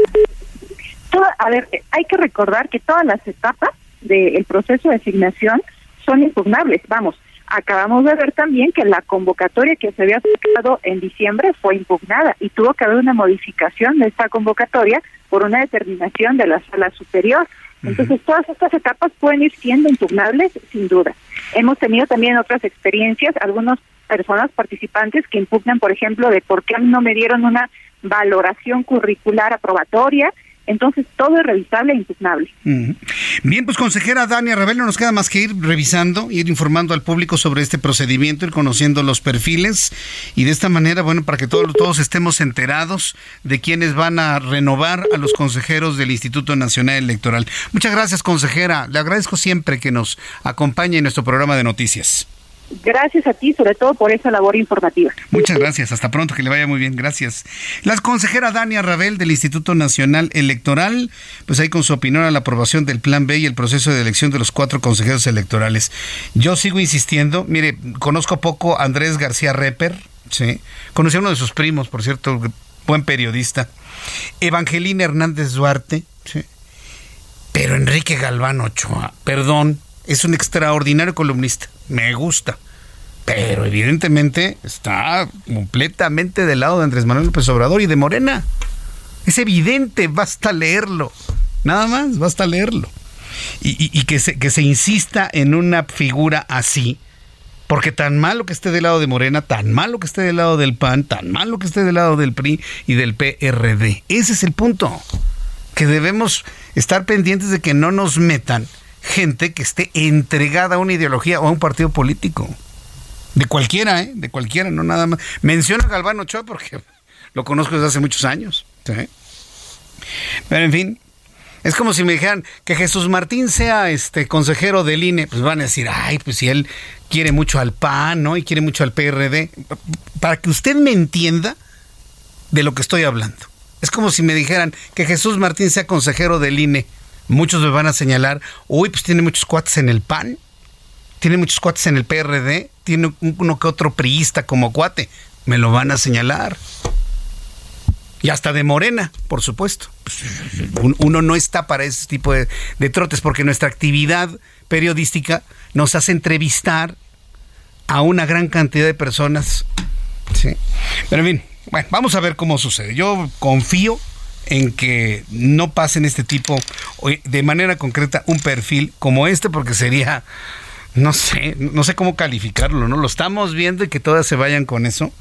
a ver, hay que recordar que todas las etapas del proceso de asignación son impugnables. Vamos, acabamos de ver también que la convocatoria que se había sacado en diciembre fue impugnada y tuvo que haber una modificación de esta convocatoria por una determinación de la sala superior. Entonces, todas estas etapas pueden ir siendo impugnables, sin duda. Hemos tenido también otras experiencias, algunas personas participantes que impugnan, por ejemplo, de por qué no me dieron una valoración curricular aprobatoria, entonces, todo es revisable e impugnable. Bien, pues consejera Dania Rebel, no nos queda más que ir revisando, ir informando al público sobre este procedimiento, ir conociendo los perfiles y de esta manera, bueno, para que todos, todos estemos enterados de quiénes van a renovar a los consejeros del Instituto Nacional Electoral. Muchas gracias, consejera. Le agradezco siempre que nos acompañe en nuestro programa de noticias. Gracias a ti, sobre todo por esa labor informativa. Muchas gracias. Hasta pronto, que le vaya muy bien. Gracias. La consejera Dania Rabel del Instituto Nacional Electoral, pues ahí con su opinión a la aprobación del Plan B y el proceso de elección de los cuatro consejeros electorales. Yo sigo insistiendo. Mire, conozco poco a Andrés García Reper, sí. Conocí a uno de sus primos, por cierto, buen periodista. Evangelina Hernández Duarte, sí. Pero Enrique Galván Ochoa, perdón, es un extraordinario columnista. Me gusta. Pero evidentemente está completamente del lado de Andrés Manuel López Obrador y de Morena. Es evidente, basta leerlo. Nada más, basta leerlo. Y, que, se, que se insista en una figura así, porque tan malo que esté del lado de Morena, tan malo que esté del lado del PAN, tan malo que esté del lado del PRI y del PRD. Ese es el punto. Que debemos estar pendientes de que no nos metan gente que esté entregada a una ideología o a un partido político. De cualquiera, ¿eh? De cualquiera, no nada más. Menciona a Galván Ochoa porque lo conozco desde hace muchos años. Pero en fin, es como si me dijeran que Jesús Martín sea este consejero del INE, pues van a decir, ay, pues si él quiere mucho al PAN, ¿no? Y quiere mucho al PRD. Para que usted me entienda de lo que estoy hablando. Es como si me dijeran que Jesús Martín sea consejero del INE. Muchos me van a señalar, uy, pues tiene muchos cuates en el PAN, tiene muchos cuates en el PRD, tiene uno que otro priista como cuate. Me lo van a señalar. Y hasta de Morena, por supuesto. Pues, uno no está para ese tipo de, trotes porque nuestra actividad periodística nos hace entrevistar a una gran cantidad de personas. Sí. Pero en fin, bueno, vamos a ver cómo sucede. Yo confío en que no pasen este tipo, de manera concreta, un perfil como este, porque sería, no sé, no sé cómo calificarlo, ¿no? Lo estamos viendo y que todas se vayan con eso.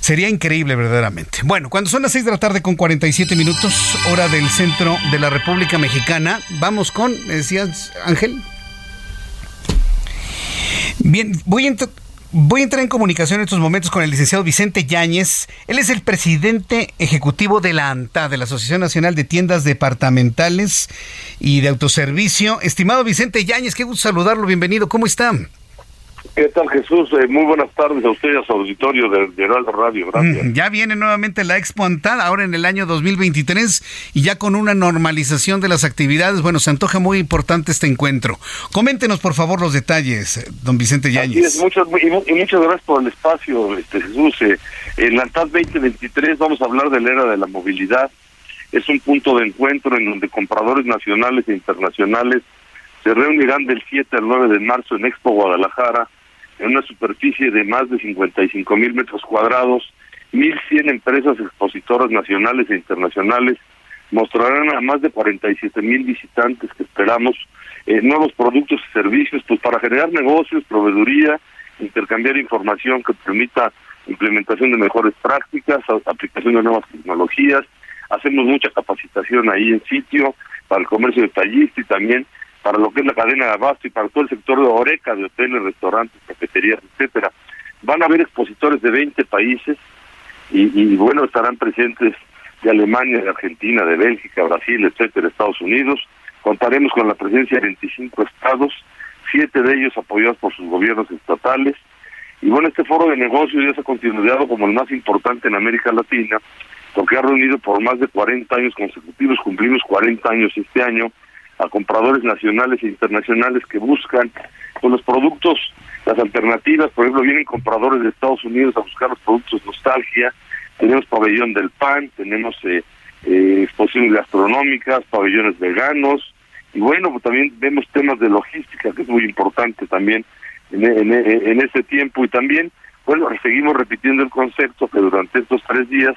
Sería increíble verdaderamente. Bueno, cuando son las 6 de la tarde con 47 minutos, hora del centro de la República Mexicana, vamos con, decías Ángel. Bien, voy a, Voy a entrar en comunicación en estos momentos con el licenciado Vicente Yáñez. Él es el presidente ejecutivo de la ANTA, de la Asociación Nacional de Tiendas Departamentales y de Autoservicio. Estimado Vicente Yáñez, qué gusto saludarlo. Bienvenido. ¿Cómo está? ¿Qué tal, Jesús? Eh, muy buenas tardes a ustedes, a su auditorio de, Heraldo Radio. Gracias. Mm, ya viene nuevamente la Expo Antada, ahora en el año 2023, y ya con una normalización de las actividades. Bueno, se antoja muy importante este encuentro. Coméntenos, por favor, los detalles, don Vicente Yáñez. muchas, y, muchas gracias por el espacio, este, Jesús. Eh, en la ANTAD 2023 vamos a hablar de la era de la movilidad. Es un punto de encuentro en donde compradores nacionales e internacionales se reunirán del 7 al 9 de marzo en Expo Guadalajara en una superficie de más de 55 mil metros cuadrados, 1.100 empresas expositoras nacionales e internacionales mostrarán a más de 47 mil visitantes que esperamos eh, nuevos productos y servicios pues para generar negocios, proveeduría, intercambiar información que permita implementación de mejores prácticas, aplicación de nuevas tecnologías. Hacemos mucha capacitación ahí en sitio para el comercio detallista y también para lo que es la cadena de abasto y para todo el sector de Oreca, de hoteles, restaurantes, cafeterías, etcétera. Van a haber expositores de 20 países y, bueno, estarán presentes de Alemania, de Argentina, de Bélgica, Brasil, etcétera, Estados Unidos. Contaremos con la presencia de 25 estados, siete de ellos apoyados por sus gobiernos estatales. Y bueno, este foro de negocios ya se ha considerado como el más importante en América Latina, porque ha reunido por más de 40 años consecutivos, cumplimos 40 años este año, a compradores nacionales e internacionales que buscan con los productos, las alternativas, por ejemplo, vienen compradores de Estados Unidos a buscar los productos nostalgia, tenemos pabellón del pan, tenemos eh, eh, exposiciones gastronómicas, pabellones veganos, y bueno, pues también vemos temas de logística, que es muy importante también en, en, en ese tiempo, y también, bueno, seguimos repitiendo el concepto que durante estos tres días,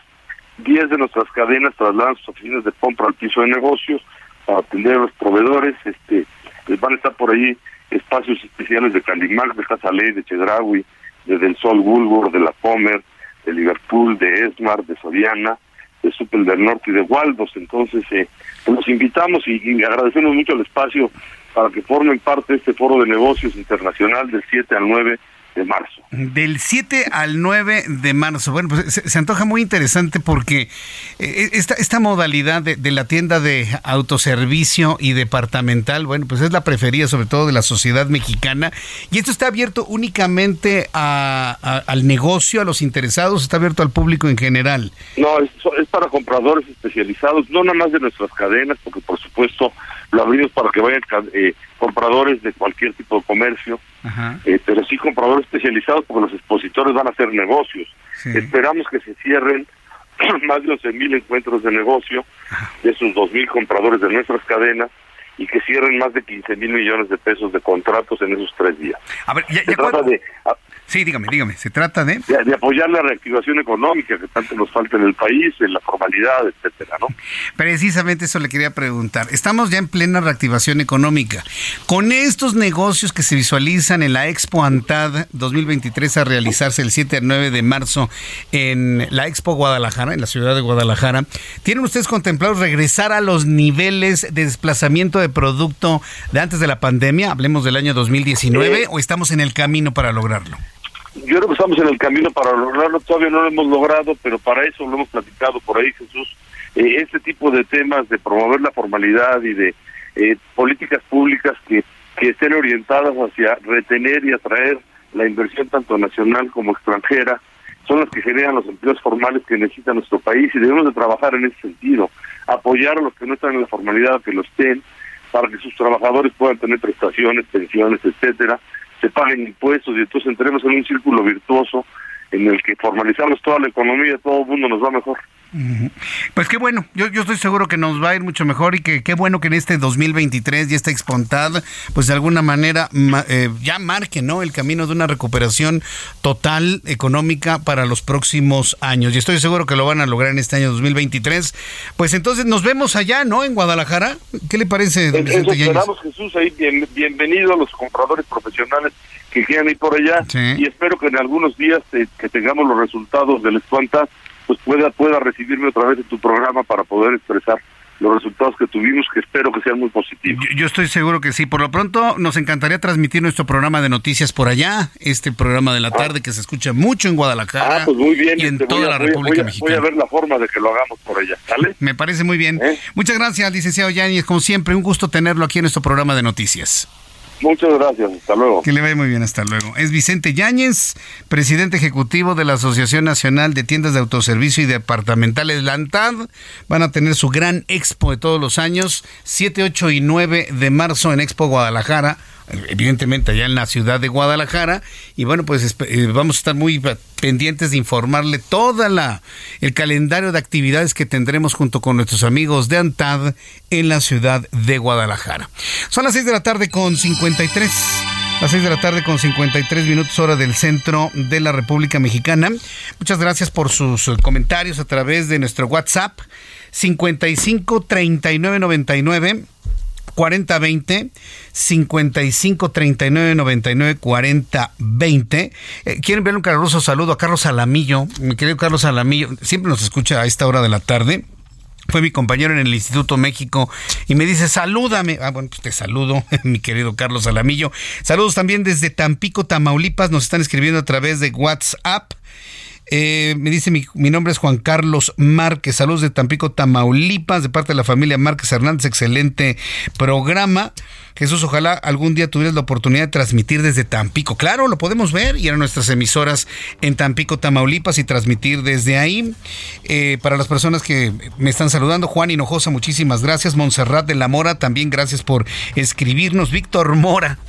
10 de nuestras cadenas trasladan sus oficinas de compra al piso de negocios para atender a los proveedores, este, les van a estar por ahí espacios especiales de Calimac, de Casalé, de Chedraui, de Del Sol Bulgur, de La Comer, de Liverpool, de Esmar, de Soriana, de Super del Norte y de Waldos. Entonces, eh, pues los invitamos y, agradecemos mucho el espacio para que formen parte de este foro de negocios internacional del 7 al 9 de marzo. Del 7 al 9 de marzo. Bueno, pues se, antoja muy interesante porque eh, esta, esta modalidad de, de, la tienda de autoservicio y departamental, bueno, pues es la preferida sobre todo de la sociedad mexicana. Y esto está abierto únicamente a, al negocio, a los interesados, está abierto al público en general. No, es, es para compradores especializados, no nada más de nuestras cadenas, porque por supuesto lo abrimos para que vayan eh, compradores de cualquier tipo de comercio, eh, pero sí compradores especializados porque los expositores van a hacer negocios. Esperamos que se cierren más de 11 mil encuentros de negocio de esos 2 mil compradores de nuestras cadenas y que cierren más de 15 mil millones de pesos de contratos en esos tres días. A ver, ya, trata de, Sí, dígame, dígame, se trata de... de... apoyar la reactivación económica que tanto nos falta en el país, en la formalidad, etcétera, ¿no? Precisamente eso le quería preguntar. Estamos ya en plena reactivación económica. Con estos negocios que se visualizan en la Expo Antad 2023 a realizarse el 7 al 9 de marzo en la Expo Guadalajara, en la ciudad de Guadalajara, ¿tienen ustedes contemplado regresar a los niveles de desplazamiento de producto de antes de la pandemia? Hablemos del año 2019 o estamos en el camino para lograrlo? Yo creo que estamos en el camino para lograrlo, todavía no lo hemos logrado, pero para eso lo hemos platicado por ahí, Jesús. Eh, este tipo de temas de promover la formalidad y de eh, políticas públicas que, que estén orientadas hacia retener y atraer la inversión tanto nacional como extranjera, son las que generan los empleos formales que necesita nuestro país y debemos de trabajar en ese sentido, apoyar a los que no están en la formalidad, que lo estén, para que sus trabajadores puedan tener prestaciones, pensiones, etcétera, paguen impuestos y entonces entremos en un círculo virtuoso en el que formalizamos toda la economía, todo el mundo nos va mejor. Pues qué bueno, yo, yo estoy seguro que nos va a ir mucho mejor y que qué bueno que en este 2023 ya está expontada, pues de alguna manera eh, ya marque ¿no? el camino de una recuperación total económica para los próximos años. Y estoy seguro que lo van a lograr en este año 2023. Pues entonces nos vemos allá, ¿no? En Guadalajara. ¿Qué le parece, don esperamos, Jesús, ahí bienvenido a los compradores profesionales que quieran ir por allá y espero que en algunos días eh, que tengamos los resultados del Escuanta pues pueda pueda recibirme otra vez en tu programa para poder expresar los resultados que tuvimos, que espero que sean muy positivos. Yo, estoy seguro que sí. Por lo pronto, nos encantaría transmitir nuestro programa de noticias por allá, este programa de la ah. tarde que se escucha mucho en Guadalajara ah, pues muy bien, y en este, toda la República Mexicana. Voy a ver la forma de que lo hagamos por allá, ¿sale? Me parece muy bien. ¿Eh? Muchas gracias, licenciado Yáñez. Como siempre, un gusto tenerlo aquí en nuestro programa de noticias. Muchas gracias, hasta luego. Que le vaya muy bien, hasta luego. Es Vicente Yáñez, presidente ejecutivo de la Asociación Nacional de Tiendas de Autoservicio y Departamentales Lantad. Van a tener su gran expo de todos los años, 7, 8 y 9 de marzo en Expo Guadalajara evidentemente allá en la ciudad de Guadalajara y bueno pues eh, vamos a estar muy pendientes de informarle toda la el calendario de actividades que tendremos junto con nuestros amigos de Antad en la ciudad de Guadalajara. Son las 6 de la tarde con 53 Las 6 de la tarde con 53 minutos hora del centro de la República Mexicana. Muchas gracias por sus comentarios a través de nuestro WhatsApp 55 39 99 4020 55 39 99 40 20. Quiero enviarle un caluroso saludo a Carlos Alamillo, mi querido Carlos Alamillo, siempre nos escucha a esta hora de la tarde fue mi compañero en el Instituto México y me dice, salúdame. Ah, bueno, pues te saludo, mi querido Carlos Alamillo. Saludos también desde Tampico, Tamaulipas. Nos están escribiendo a través de WhatsApp. Eh, me dice mi, mi, nombre es Juan Carlos Márquez. Saludos de Tampico, Tamaulipas, de parte de la familia Márquez Hernández. Excelente programa. Jesús, ojalá algún día tuvieras la oportunidad de transmitir desde Tampico. Claro, lo podemos ver y eran nuestras emisoras en Tampico, Tamaulipas y transmitir desde ahí. Eh, para las personas que me están saludando, Juan Hinojosa, muchísimas gracias. Montserrat de la Mora, también gracias por escribirnos. Víctor Mora,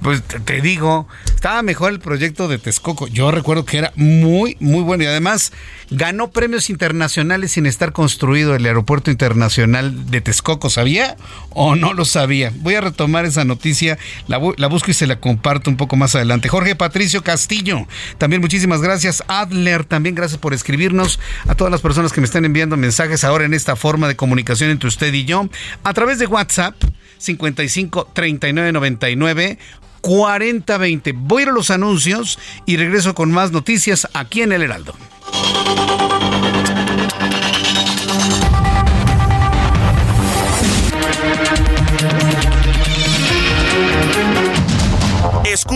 pues te digo, estaba mejor el proyecto de Texcoco. Yo recuerdo que era muy, muy bueno y además ganó premios internacionales sin estar construido el aeropuerto internacional de Texcoco. ¿Sabía o no lo sabía? Voy a retomar esa noticia, la, la, busco y se la comparto un poco más adelante. Jorge Patricio Castillo, también muchísimas gracias. Adler, también gracias por escribirnos. A todas las personas que me están enviando mensajes ahora en esta forma de comunicación entre usted y yo, a través de WhatsApp 55 39 99 4020. Voy a ir a los anuncios y regreso con más noticias aquí en El Heraldo.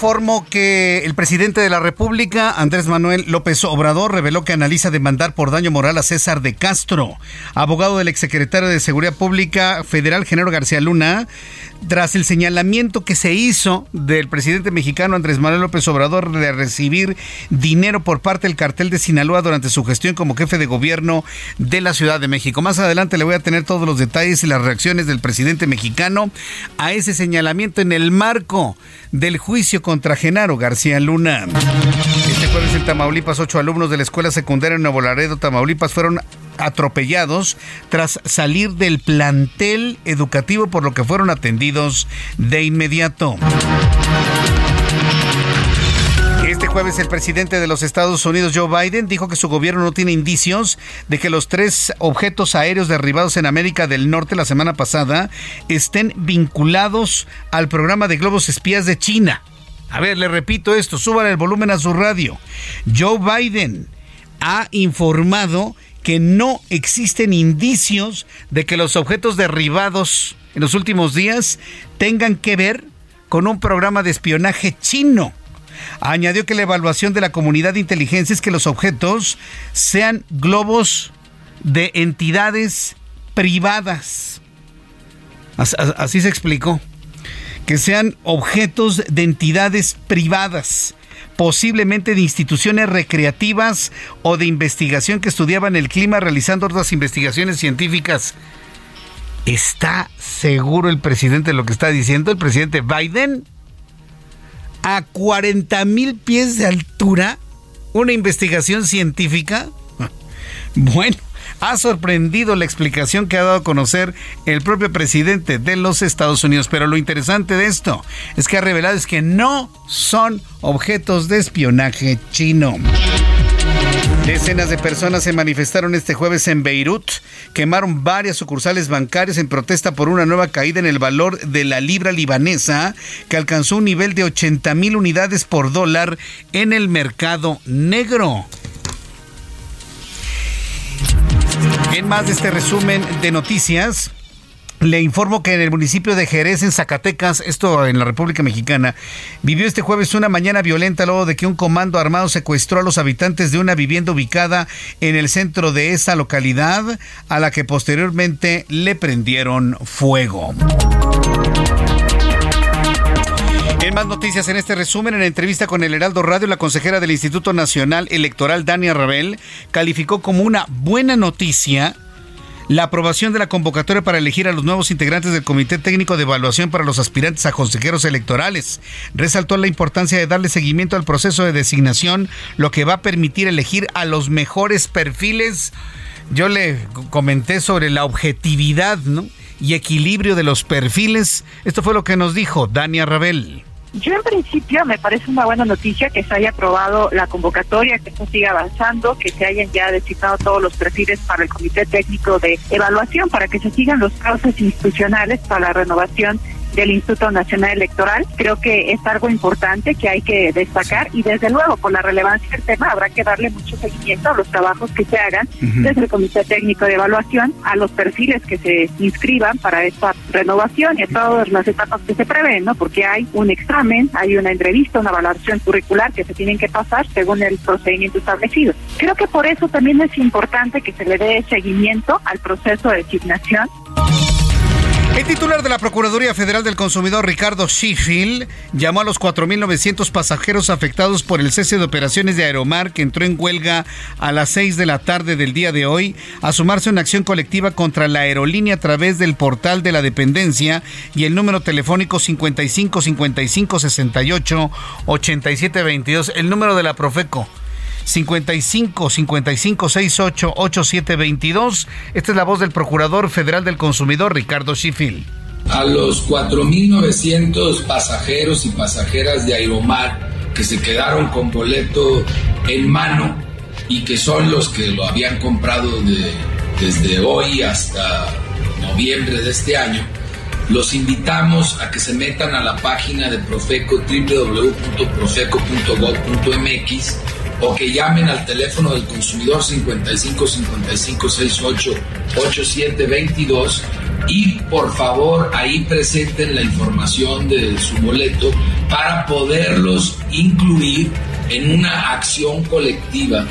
Informo que el presidente de la República, Andrés Manuel López Obrador, reveló que analiza demandar por daño moral a César de Castro, abogado del exsecretario de Seguridad Pública Federal, Genero García Luna, tras el señalamiento que se hizo del presidente mexicano Andrés Manuel López Obrador de recibir dinero por parte del cartel de Sinaloa durante su gestión como jefe de gobierno de la Ciudad de México. Más adelante le voy a tener todos los detalles y las reacciones del presidente mexicano a ese señalamiento en el marco del juicio contra Genaro García Luna. Este jueves en Tamaulipas, ocho alumnos de la escuela secundaria en Nuevo Laredo, Tamaulipas, fueron atropellados tras salir del plantel educativo por lo que fueron atendidos de inmediato. Este jueves el presidente de los Estados Unidos, Joe Biden, dijo que su gobierno no tiene indicios de que los tres objetos aéreos derribados en América del Norte la semana pasada estén vinculados al programa de globos espías de China. A ver, le repito esto, suban el volumen a su radio. Joe Biden ha informado que no existen indicios de que los objetos derribados en los últimos días tengan que ver con un programa de espionaje chino. Añadió que la evaluación de la comunidad de inteligencia es que los objetos sean globos de entidades privadas. Así se explicó. Que sean objetos de entidades privadas posiblemente de instituciones recreativas o de investigación que estudiaban el clima realizando otras investigaciones científicas. ¿Está seguro el presidente de lo que está diciendo el presidente Biden? A 40 mil pies de altura, una investigación científica. Bueno, ha sorprendido la explicación que ha dado a conocer el propio presidente de los Estados Unidos. Pero lo interesante de esto es que ha revelado es que no son objetos de espionaje chino. Decenas de personas se manifestaron este jueves en Beirut, quemaron varias sucursales bancarias en protesta por una nueva caída en el valor de la libra libanesa, que alcanzó un nivel de 80 mil unidades por dólar en el mercado negro. En más de este resumen de noticias, le informo que en el municipio de Jerez, en Zacatecas, esto en la República Mexicana, vivió este jueves una mañana violenta luego de que un comando armado secuestró a los habitantes de una vivienda ubicada en el centro de esa localidad, a la que posteriormente le prendieron fuego. En más noticias en este resumen, en entrevista con el Heraldo Radio, la consejera del Instituto Nacional Electoral, Dania Rabel, calificó como una buena noticia la aprobación de la convocatoria para elegir a los nuevos integrantes del Comité Técnico de Evaluación para los aspirantes a consejeros electorales. Resaltó la importancia de darle seguimiento al proceso de designación, lo que va a permitir elegir a los mejores perfiles. Yo le comenté sobre la objetividad y equilibrio de los perfiles. Esto fue lo que nos dijo Dania Rabel. Yo en principio me parece una buena noticia que se haya aprobado la convocatoria, que esto siga avanzando, que se hayan ya designado todos los perfiles para el Comité Técnico de Evaluación, para que se sigan los causas institucionales para la renovación del Instituto Nacional Electoral. Creo que es algo importante que hay que destacar y desde luego por la relevancia del tema habrá que darle mucho seguimiento a los trabajos que se hagan desde el Comité Técnico de Evaluación, a los perfiles que se inscriban para esta renovación y a todas las etapas que se prevén, ¿no? Porque hay un examen, hay una entrevista, una evaluación curricular que se tienen que pasar según el procedimiento establecido. Creo que por eso también es importante que se le dé seguimiento al proceso de designación el titular de la Procuraduría Federal del Consumidor, Ricardo Sheffield, llamó a los 4.900 pasajeros afectados por el cese de operaciones de Aeromar que entró en huelga a las 6 de la tarde del día de hoy a sumarse a una acción colectiva contra la aerolínea a través del portal de la dependencia y el número telefónico 55 55 68 87 22, el número de la Profeco 55 55 68 87 22. Esta es la voz del Procurador Federal del Consumidor, Ricardo Sheffield. A los 4.900 pasajeros y pasajeras de Aeromar que se quedaron con boleto en mano y que son los que lo habían comprado desde hoy hasta noviembre de este año, los invitamos a que se metan a la página de Profeco www.profeco.gov.mx o que llamen al teléfono del consumidor 55 55 68 87 22 y por favor ahí presenten la información de su boleto para poderlos incluir en una acción colectiva.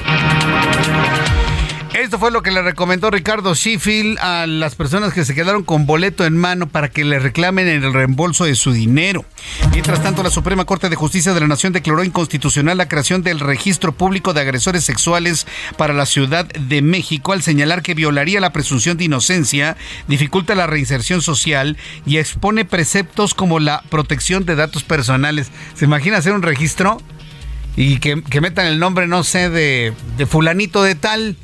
Esto fue lo que le recomendó Ricardo Sheffield a las personas que se quedaron con boleto en mano para que le reclamen el reembolso de su dinero. Mientras tanto, la Suprema Corte de Justicia de la Nación declaró inconstitucional la creación del registro público de agresores sexuales para la Ciudad de México al señalar que violaría la presunción de inocencia, dificulta la reinserción social y expone preceptos como la protección de datos personales. ¿Se imagina hacer un registro? Y que, metan el nombre, no sé, de, de fulanito de tal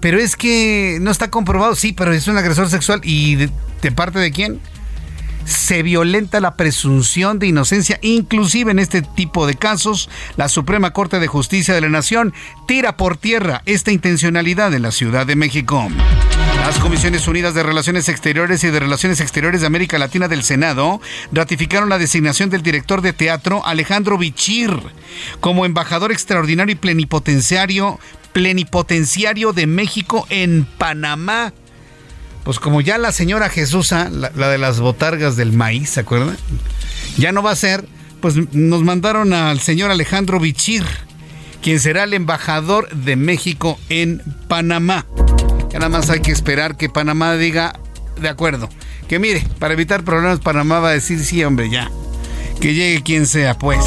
pero es que no está comprobado, sí, pero es un agresor sexual. ¿Y de, parte de quién? se violenta la presunción de inocencia, inclusive en este tipo de casos, la Suprema Corte de Justicia de la Nación tira por tierra esta intencionalidad en la Ciudad de México. Las Comisiones Unidas de Relaciones Exteriores y de Relaciones Exteriores de América Latina del Senado ratificaron la designación del director de teatro Alejandro Bichir como embajador extraordinario y plenipotenciario plenipotenciario de México en Panamá. Pues como ya la señora Jesusa, la, de las botargas del maíz, ¿se acuerdan? Ya no va a ser, pues nos mandaron al señor Alejandro Bichir, quien será el embajador de México en Panamá. Ya nada más hay que esperar que Panamá diga, de acuerdo. Que mire, para evitar problemas, Panamá va a decir sí, hombre, ya. Que llegue quien sea, pues.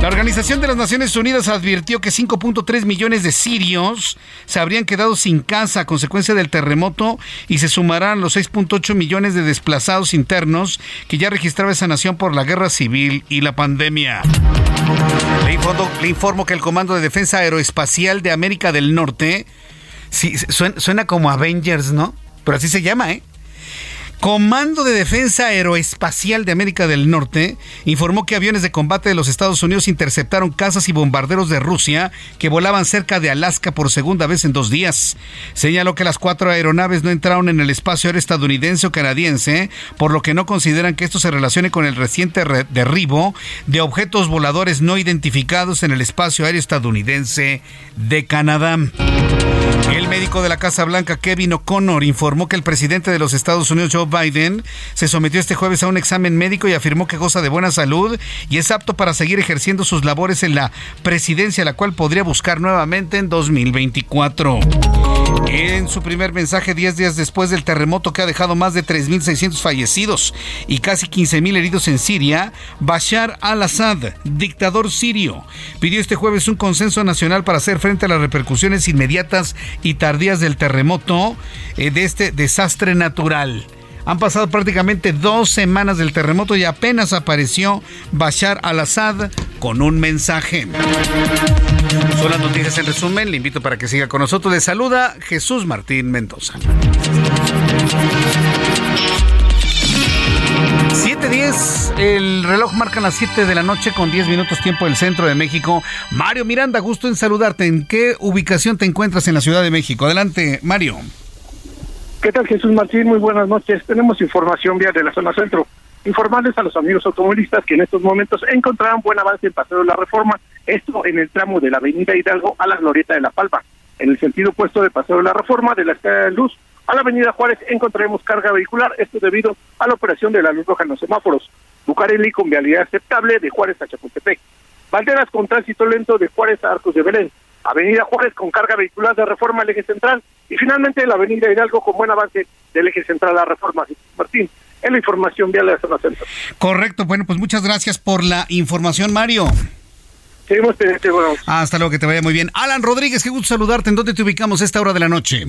La Organización de las Naciones Unidas advirtió que 5.3 millones de sirios se habrían quedado sin casa a consecuencia del terremoto y se sumarán los 6.8 millones de desplazados internos que ya registraba esa nación por la guerra civil y la pandemia. Le informo, que el Comando de Defensa Aeroespacial de América del Norte, sí, suena como Avengers, ¿no? Pero así se llama, ¿eh? Comando de Defensa Aeroespacial de América del Norte informó que aviones de combate de los Estados Unidos interceptaron cazas y bombarderos de Rusia que volaban cerca de Alaska por segunda vez en dos días. Señaló que las cuatro aeronaves no entraron en el espacio aéreo estadounidense o canadiense, por lo que no consideran que esto se relacione con el reciente derribo de objetos voladores no identificados en el espacio aéreo estadounidense de Canadá. El médico de la Casa Blanca, Kevin O'Connor, informó que el presidente de los Estados Unidos, Joe Biden, se sometió este jueves a un examen médico y afirmó que goza de buena salud y es apto para seguir ejerciendo sus labores en la presidencia, la cual podría buscar nuevamente en 2024. En su primer mensaje, 10 días después del terremoto que ha dejado más de 3.600 fallecidos y casi 15.000 heridos en Siria, Bashar al-Assad, dictador sirio, pidió este jueves un consenso nacional para hacer frente a las repercusiones inmediatas y tardías del terremoto eh, de este desastre natural. Han pasado prácticamente dos semanas del terremoto y apenas apareció Bashar al-Assad con un mensaje. Son las noticias en resumen. Le invito para que siga con nosotros. Le saluda Jesús Martín Mendoza. 7.10, el reloj marca las 7 de la noche con 10 minutos tiempo del centro de México. Mario Miranda, gusto en saludarte. ¿En qué ubicación te encuentras en la Ciudad de México? Adelante, Mario. ¿Qué tal Jesús Martín? Muy buenas noches. Tenemos información vía de la zona centro. Informarles a los amigos automovilistas que en estos momentos encontrarán buen avance en Paseo de la Reforma, esto en el tramo de la Avenida Hidalgo a la Glorieta de la Palma. En el sentido opuesto de Paseo de la Reforma, de la Escala de Luz a la Avenida Juárez encontraremos carga vehicular, esto debido a la operación de la luz roja en los semáforos. Bucareli con vialidad aceptable de Juárez a Chapultepec. Banderas con tránsito lento de Juárez a Arcos de Belén. Avenida Juárez con carga vehicular de reforma al eje central y finalmente la Avenida Hidalgo con buen avance del eje central a reforma. Martín, es la información vial de la zona centro. Correcto, bueno, pues muchas gracias por la información, Mario. Seguimos bueno. Hasta luego, que te vaya muy bien. Alan Rodríguez, qué gusto saludarte. ¿En dónde te ubicamos a esta hora de la noche?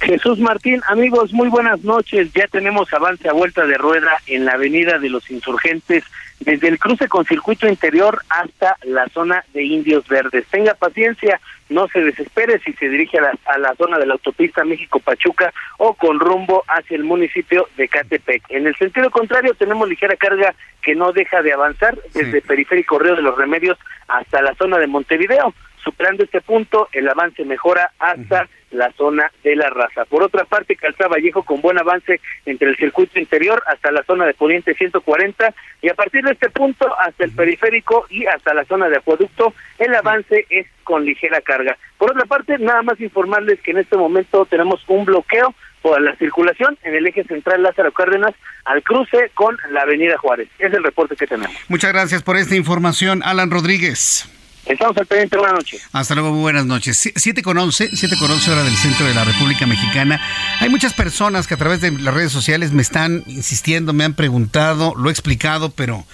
Jesús Martín, amigos, muy buenas noches. Ya tenemos avance a vuelta de rueda en la Avenida de los Insurgentes, desde el cruce con circuito interior hasta la zona de Indios Verdes. Tenga paciencia, no se desespere si se dirige a la, a la zona de la autopista México-Pachuca o con rumbo hacia el municipio de Catepec. En el sentido contrario, tenemos ligera carga que no deja de avanzar desde Periférico Río de los Remedios hasta la zona de Montevideo. Superando este punto, el avance mejora hasta la zona de la raza. Por otra parte, Calzada Vallejo con buen avance entre el circuito interior hasta la zona de Poniente 140 y a partir de este punto hasta el periférico y hasta la zona de acueducto, el avance es con ligera carga. Por otra parte, nada más informarles que en este momento tenemos un bloqueo por la circulación en el eje central Lázaro Cárdenas al cruce con la avenida Juárez. Es el reporte que tenemos. Muchas gracias por esta información, Alan Rodríguez. Estamos al pendiente, buenas noches. Hasta luego, muy buenas noches. 7 con 11, 7 con 11 hora del centro de la República Mexicana. Hay muchas personas que a través de las redes sociales me están insistiendo, me han preguntado, lo he explicado, pero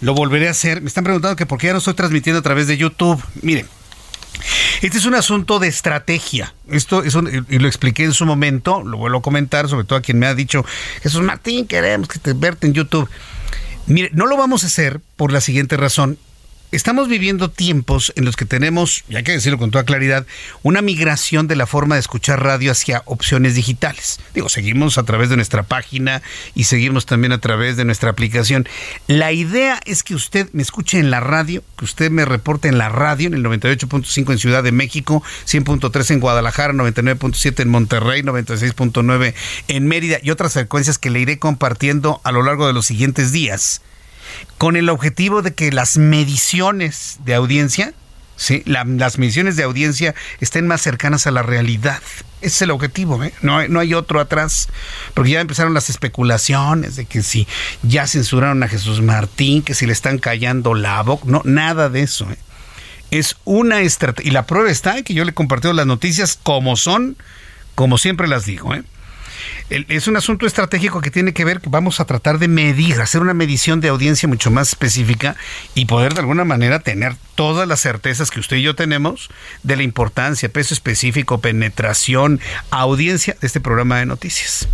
lo volveré a hacer. Me están preguntando que por qué ya no estoy transmitiendo a través de YouTube. Miren, este es un asunto de estrategia. Esto es y lo expliqué en su momento, lo vuelvo a comentar, sobre todo a quien me ha dicho, Jesús Martín, queremos que te verte en YouTube. Mire, no lo vamos a hacer por la siguiente razón estamos viviendo tiempos en los que tenemos, y hay que decirlo con toda claridad, una migración de la forma de escuchar radio hacia opciones digitales. Digo, seguimos a través de nuestra página y seguimos también a través de nuestra aplicación. La idea es que usted me escuche en la radio, que usted me reporte en la radio, en el 98.5 en Ciudad de México, 100.3 en Guadalajara, 99.7 en Monterrey, 96.9 en Mérida y otras frecuencias que le iré compartiendo a lo largo de los siguientes días con el objetivo de que las mediciones de audiencia, ¿sí? las mediciones de audiencia estén más cercanas a la realidad. Ese es el objetivo, ¿eh? no, hay, no hay otro atrás, porque ya empezaron las especulaciones de que si ya censuraron a Jesús Martín, que si le están callando la boca, no, nada de eso. ¿eh? Es una estrategia, y la prueba está en que yo le he compartido las noticias como son, como siempre las digo. ¿eh? Es un asunto estratégico que tiene que ver que vamos a tratar de medir, hacer una medición de audiencia mucho más específica y poder de alguna manera tener todas las certezas que usted y yo tenemos de la importancia, peso específico, penetración, audiencia de este programa de noticias.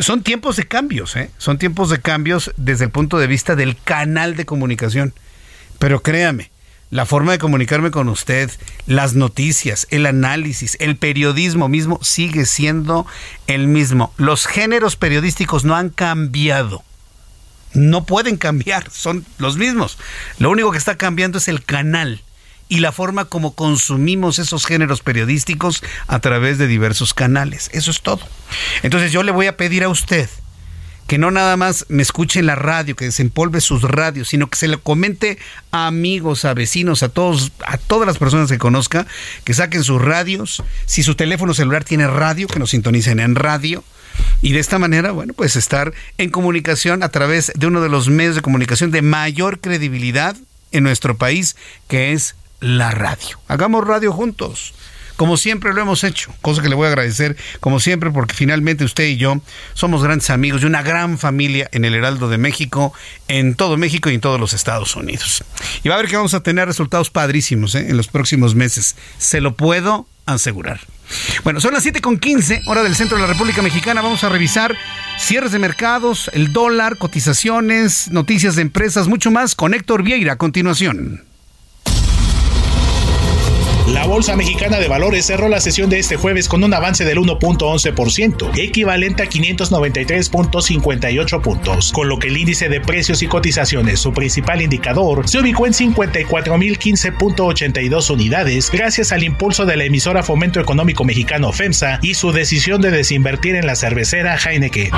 son tiempos de cambios, ¿eh? son tiempos de cambios desde el punto de vista del canal de comunicación. Pero créame, la forma de comunicarme con usted, las noticias, el análisis, el periodismo mismo sigue siendo el mismo. Los géneros periodísticos no han cambiado. No pueden cambiar, son los mismos. Lo único que está cambiando es el canal y la forma como consumimos esos géneros periodísticos a través de diversos canales. Eso es todo. Entonces yo le voy a pedir a usted que no nada más me escuche en la radio, que desempolve sus radios, sino que se le comente a amigos, a vecinos, a todos, a todas las personas que conozca, que saquen sus radios. Si su teléfono celular tiene radio, que nos sintonicen en radio. Y de esta manera, bueno, pues estar en comunicación a través de uno de los medios de comunicación de mayor credibilidad en nuestro país, que es la radio. Hagamos radio juntos como siempre lo hemos hecho, cosa que le voy a agradecer, como siempre, porque finalmente usted y yo somos grandes amigos de una gran familia en el Heraldo de México, en todo México y en todos los Estados Unidos. Y va a ver que vamos a tener resultados padrísimos ¿eh? en los próximos meses, se lo puedo asegurar. Bueno, son las 7.15, hora del centro de la República Mexicana. Vamos a revisar cierres de mercados, el dólar, cotizaciones, noticias de empresas, mucho más con Héctor Vieira a continuación. La Bolsa Mexicana de Valores cerró la sesión de este jueves con un avance del 1.11%, equivalente a 593.58 puntos, con lo que el índice de precios y cotizaciones, su principal indicador, se ubicó en 54.015.82 unidades gracias al impulso de la emisora Fomento Económico Mexicano FEMSA y su decisión de desinvertir en la cervecera Heineken.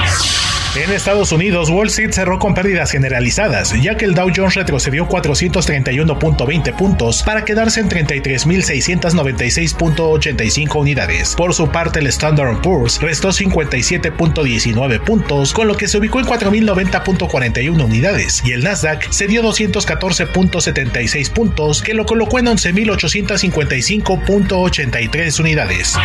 En Estados Unidos, Wall Street cerró con pérdidas generalizadas, ya que el Dow Jones retrocedió 431.20 puntos para quedarse en 33.600 696.85 unidades. Por su parte, el Standard Poor's restó 57.19 puntos, con lo que se ubicó en 4.090.41 unidades, y el Nasdaq se dio 214.76 puntos, que lo colocó en 11.855.83 unidades.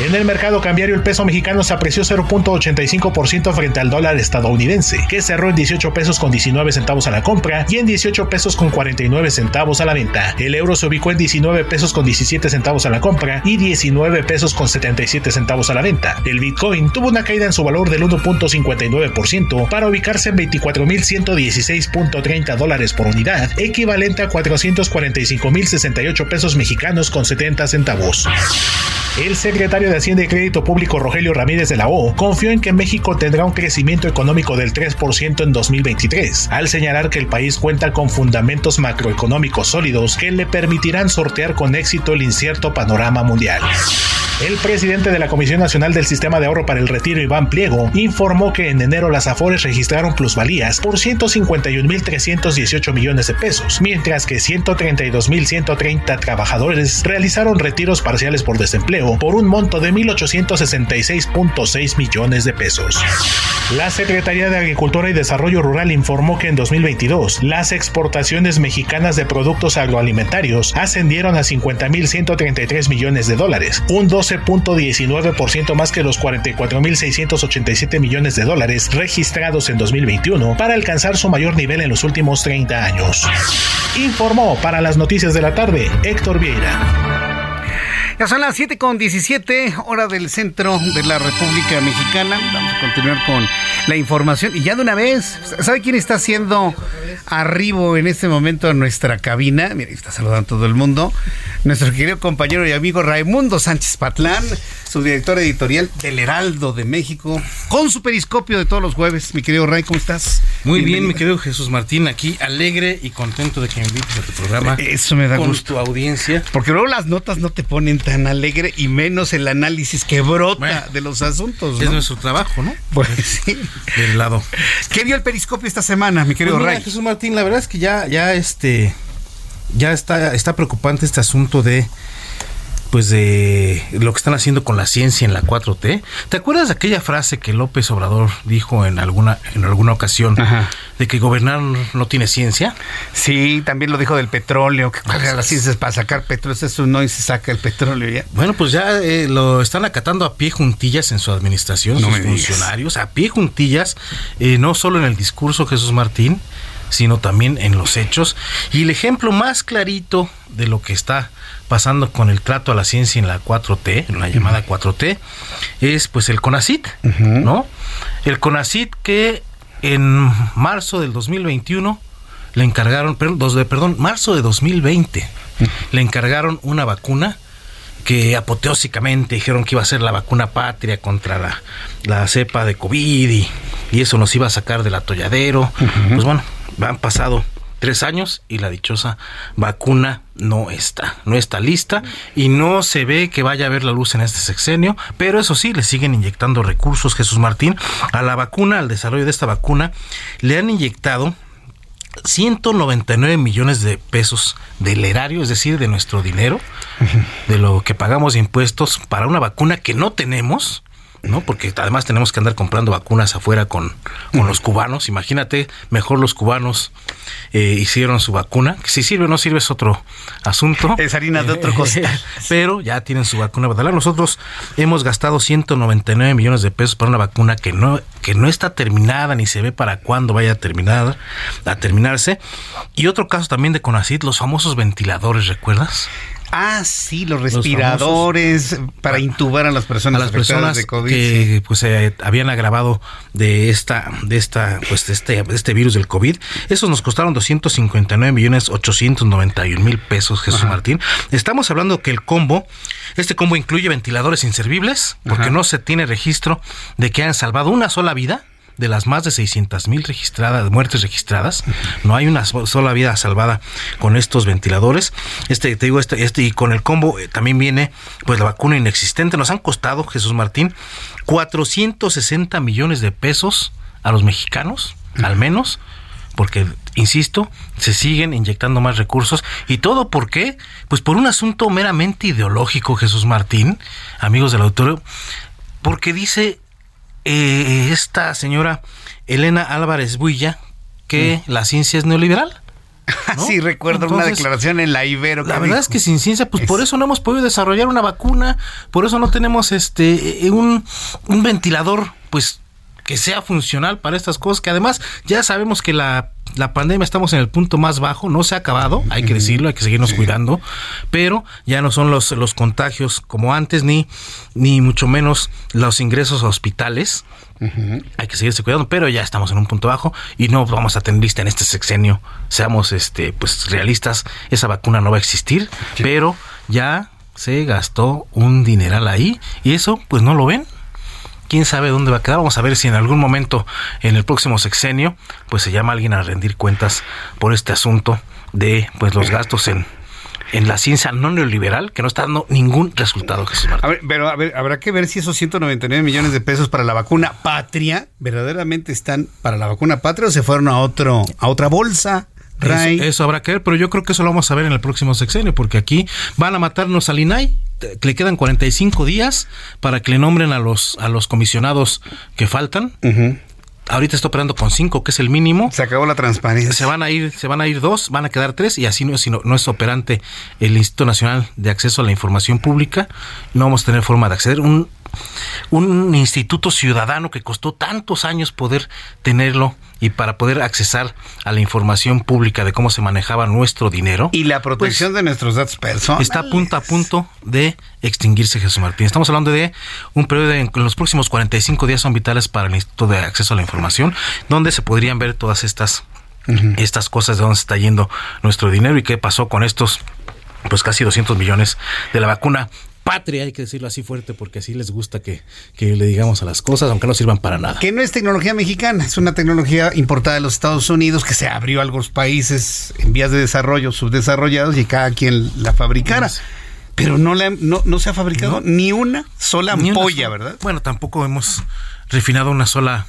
En el mercado cambiario el peso mexicano se apreció 0.85% frente al dólar estadounidense, que cerró en 18 pesos con 19 centavos a la compra y en 18 pesos con 49 centavos a la venta. El euro se ubicó en 19 pesos con 17 centavos a la compra y 19 pesos con 77 centavos a la venta. El Bitcoin tuvo una caída en su valor del 1.59% para ubicarse en 24.116.30 dólares por unidad, equivalente a 445.068 pesos mexicanos con 70 centavos. El secretario de Hacienda y Crédito Público Rogelio Ramírez de la O confió en que México tendrá un crecimiento económico del 3% en 2023, al señalar que el país cuenta con fundamentos macroeconómicos sólidos que le permitirán sortear con éxito el incierto panorama mundial. El presidente de la Comisión Nacional del Sistema de Ahorro para el Retiro, Iván Pliego, informó que en enero las Afores registraron plusvalías por 151.318 millones de pesos, mientras que 132.130 trabajadores realizaron retiros parciales por desempleo por un monto de 1.866.6 millones de pesos. La Secretaría de Agricultura y Desarrollo Rural informó que en 2022 las exportaciones mexicanas de productos agroalimentarios ascendieron a 50.133 millones de dólares, un 2 12.19% más que los 44.687 millones de dólares registrados en 2021 para alcanzar su mayor nivel en los últimos 30 años. Informó para las noticias de la tarde Héctor Vieira. Ya son las 7 con 17, hora del centro de la República Mexicana. Vamos a continuar con la información. Y ya de una vez, ¿sabe quién está haciendo arribo en este momento en nuestra cabina? Mira, está saludando a todo el mundo. Nuestro querido compañero y amigo Raimundo Sánchez Patlán, subdirector editorial del Heraldo de México, con su periscopio de todos los jueves. Mi querido Ray, ¿cómo estás? Muy bien, mi querido Jesús Martín, aquí alegre y contento de que me invites a tu programa. Eso me da con gusto. tu audiencia. Porque luego las notas no te ponen tan alegre y menos el análisis que brota de los asuntos. Es nuestro trabajo, ¿no? Pues sí. Del lado. ¿Qué dio el periscopio esta semana, mi querido pues Ray? Jesús Martín, la verdad es que ya, ya este, ya está, está preocupante este asunto de pues de lo que están haciendo con la ciencia en la 4T. ¿Te acuerdas de aquella frase que López Obrador dijo en alguna en alguna ocasión de que gobernar no tiene ciencia? Sí, también lo dijo del petróleo, que la ciencia es para sacar petróleo, eso no y se saca el petróleo ya. Bueno, pues ya eh, lo están acatando a pie juntillas en su administración, sus funcionarios, a pie juntillas, eh, no solo en el discurso Jesús Martín, sino también en los hechos. Y el ejemplo más clarito de lo que está pasando con el trato a la ciencia en la 4T, en la llamada 4T, es pues el CONACIT, ¿no? El CONACIT que en marzo del 2021 le encargaron, perdón, perdón marzo de 2020, le encargaron una vacuna que apoteósicamente dijeron que iba a ser la vacuna patria contra la, la cepa de COVID y, y, eso nos iba a sacar del atolladero. Pues bueno, han pasado tres años y la dichosa vacuna no está, no está lista y no se ve que vaya a ver la luz en este sexenio, pero eso sí, le siguen inyectando recursos, Jesús Martín, a la vacuna, al desarrollo de esta vacuna, le han inyectado 199 millones de pesos del erario, es decir, de nuestro dinero, de lo que pagamos impuestos para una vacuna que no tenemos, ¿no? Porque además tenemos que andar comprando vacunas afuera con, con los cubanos. Imagínate, mejor los cubanos eh, hicieron su vacuna. Si sirve o no sirve es otro asunto. Es harina de otro costal. Pero ya tienen su vacuna. Nosotros hemos gastado 199 millones de pesos para una vacuna que no, que no está terminada ni se ve para cuándo vaya a terminar, a terminarse. Y otro caso también de Conacid, los famosos ventiladores, ¿recuerdas? Ah, sí, los respiradores para intubar a las personas a las personas de COVID, que pues se habían agravado de esta de esta pues de este este virus del COVID. Esos nos costaron 259 millones 891 mil pesos, Jesús Martín. Estamos hablando que el combo este combo incluye ventiladores inservibles porque no se tiene registro de que hayan salvado una sola vida de las más de 600 mil registradas, muertes registradas, no hay una sola vida salvada con estos ventiladores. Este, te digo, este, este y con el combo eh, también viene pues la vacuna inexistente. Nos han costado, Jesús Martín, 460 millones de pesos a los mexicanos, al menos, porque, insisto, se siguen inyectando más recursos. ¿Y todo por qué? Pues por un asunto meramente ideológico, Jesús Martín, amigos del auditorio, porque dice eh, esta señora Elena Álvarez Builla que mm. la ciencia es neoliberal. Sí, recuerdo una declaración en la Ibero. La verdad es que sin ciencia, pues por eso no hemos podido desarrollar una vacuna, por eso no tenemos este eh, un, un ventilador, pues que sea funcional para estas cosas, que además ya sabemos que la la pandemia estamos en el punto más bajo, no se ha acabado, hay que decirlo, hay que seguirnos cuidando, pero ya no son los, los contagios como antes, ni, ni mucho menos los ingresos a hospitales. Hay que seguirse cuidando, pero ya estamos en un punto bajo y no vamos a tener lista en este sexenio. Seamos este pues realistas, esa vacuna no va a existir, pero ya se gastó un dineral ahí y eso pues no lo ven quién sabe dónde va a quedar. Vamos a ver si en algún momento en el próximo sexenio pues se llama alguien a rendir cuentas por este asunto de pues los gastos en en la ciencia no neoliberal que no está dando ningún resultado, Jesús A ver, pero a ver, habrá que ver si esos 199 millones de pesos para la vacuna patria verdaderamente están para la vacuna patria o se fueron a otro a otra bolsa. Eso, habrá que ver, pero yo creo que eso lo vamos a ver en el próximo sexenio, porque aquí van a matarnos al INAI, le quedan 45 días para que le nombren a los, a los comisionados que faltan. Ahorita está operando con cinco, que es el mínimo. Se acabó la transparencia. Se van a ir, se van a ir dos, van a quedar tres, y así no, si no, no es operante el Instituto Nacional de Acceso a la Información Pública, no vamos a tener forma de acceder. Un, un instituto ciudadano que costó tantos años poder tenerlo y para poder accesar a la información pública de cómo se manejaba nuestro dinero. Y la protección pues, de nuestros datos personales. Está a punto a punto de extinguirse Jesús Martín. Estamos hablando de un periodo de en los próximos 45 días son vitales para el Instituto de Acceso a la Información, donde se podrían ver todas estas, estas cosas de dónde se está yendo nuestro dinero y qué pasó con estos pues casi 200 millones de la vacuna patria, hay que decirlo así fuerte, porque así les gusta que, le digamos a las cosas, aunque no sirvan para nada. Que no es tecnología mexicana, es una tecnología importada de los Estados Unidos que se abrió a algunos países en vías de desarrollo subdesarrollados y cada quien la fabricara. Pero no, la, no, no se ha fabricado ni una sola ampolla, ¿verdad? Bueno, tampoco hemos refinado una sola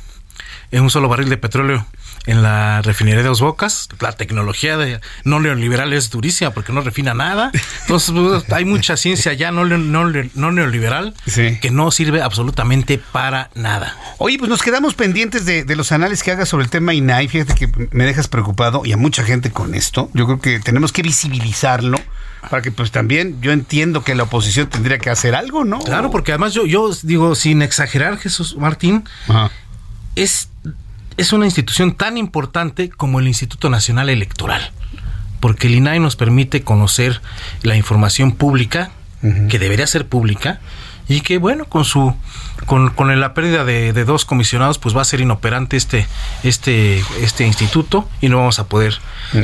en un solo barril de petróleo en la refinería de Dos Bocas. La tecnología de no neoliberal es durísima porque no refina nada. Entonces pues, hay mucha ciencia ya no, no, neoliberal que no sirve absolutamente para nada. Oye, pues nos quedamos pendientes de, los análisis que hagas sobre el tema INAI. Fíjate que me dejas preocupado y a mucha gente con esto. Yo creo que tenemos que visibilizarlo para que pues también yo entiendo que la oposición tendría que hacer algo, ¿no? Claro, porque además yo, yo digo, sin exagerar, Jesús Martín, es es una institución tan importante como el Instituto Nacional Electoral, porque el INAI nos permite conocer la información pública, que debería ser pública, y que bueno, con su con, con la pérdida de, dos comisionados, pues va a ser inoperante este, este, este instituto y no vamos a poder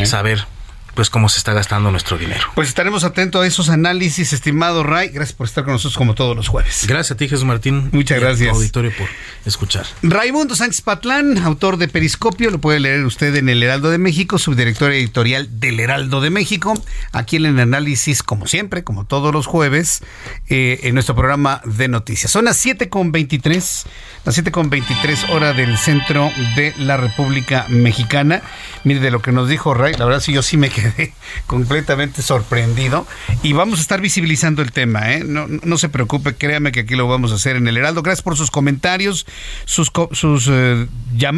saber pues cómo se está gastando nuestro dinero. Pues estaremos atentos a esos análisis, estimado Ray. Gracias por estar con nosotros como todos los jueves. Gracias a ti, Jesús Martín. Muchas gracias. Auditorio por escuchar. Raimundo Sánchez Patlán, autor de Periscopio, lo puede leer usted en El Heraldo de México, subdirector editorial del Heraldo de México. Aquí en el análisis, como siempre, como todos los jueves, eh, en nuestro programa de noticias. Son las 7.23, las 7.23 hora del centro de la República Mexicana. Mire, de lo que nos dijo Ray, la verdad sí, yo sí me quedé completamente sorprendido y vamos a estar visibilizando el tema. ¿eh? No, se preocupe, créame que aquí lo vamos a hacer en el Heraldo. Gracias por sus comentarios, sus, sus eh,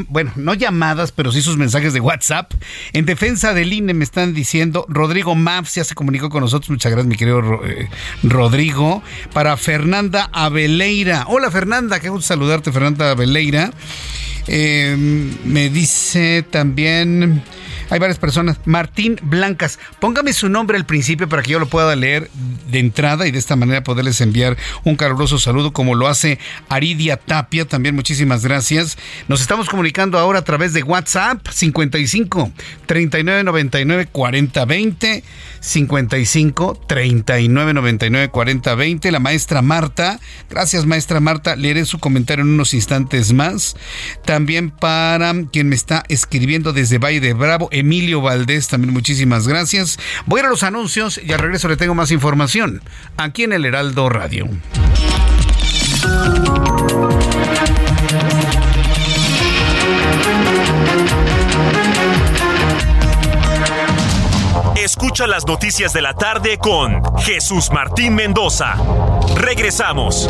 bueno, no llamadas, pero sí sus mensajes de WhatsApp. En defensa del INE me están diciendo, Rodrigo Maps ya se comunicó con nosotros. Muchas gracias, mi querido eh, Rodrigo. Para Fernanda Abeleira. Hola Fernanda, qué gusto saludarte, Fernanda Abeleira. me dice también... Hay varias personas. Martín Blancas. Póngame su nombre al principio para que yo lo pueda leer de entrada y de esta manera poderles enviar un caluroso saludo como lo hace Aridia Tapia. También muchísimas gracias. Nos estamos comunicando ahora a través de WhatsApp 55 39 99 40 20 55 39 99 40 20. La maestra Marta. Gracias maestra Marta. Leeré su comentario en unos instantes más. También para quien me está escribiendo desde Valle de Bravo Emilio Valdés, también muchísimas gracias. Voy a ir a los anuncios y al regreso le tengo más información aquí en el Heraldo Radio. Escucha las noticias de la tarde con Jesús Martín Mendoza. Regresamos.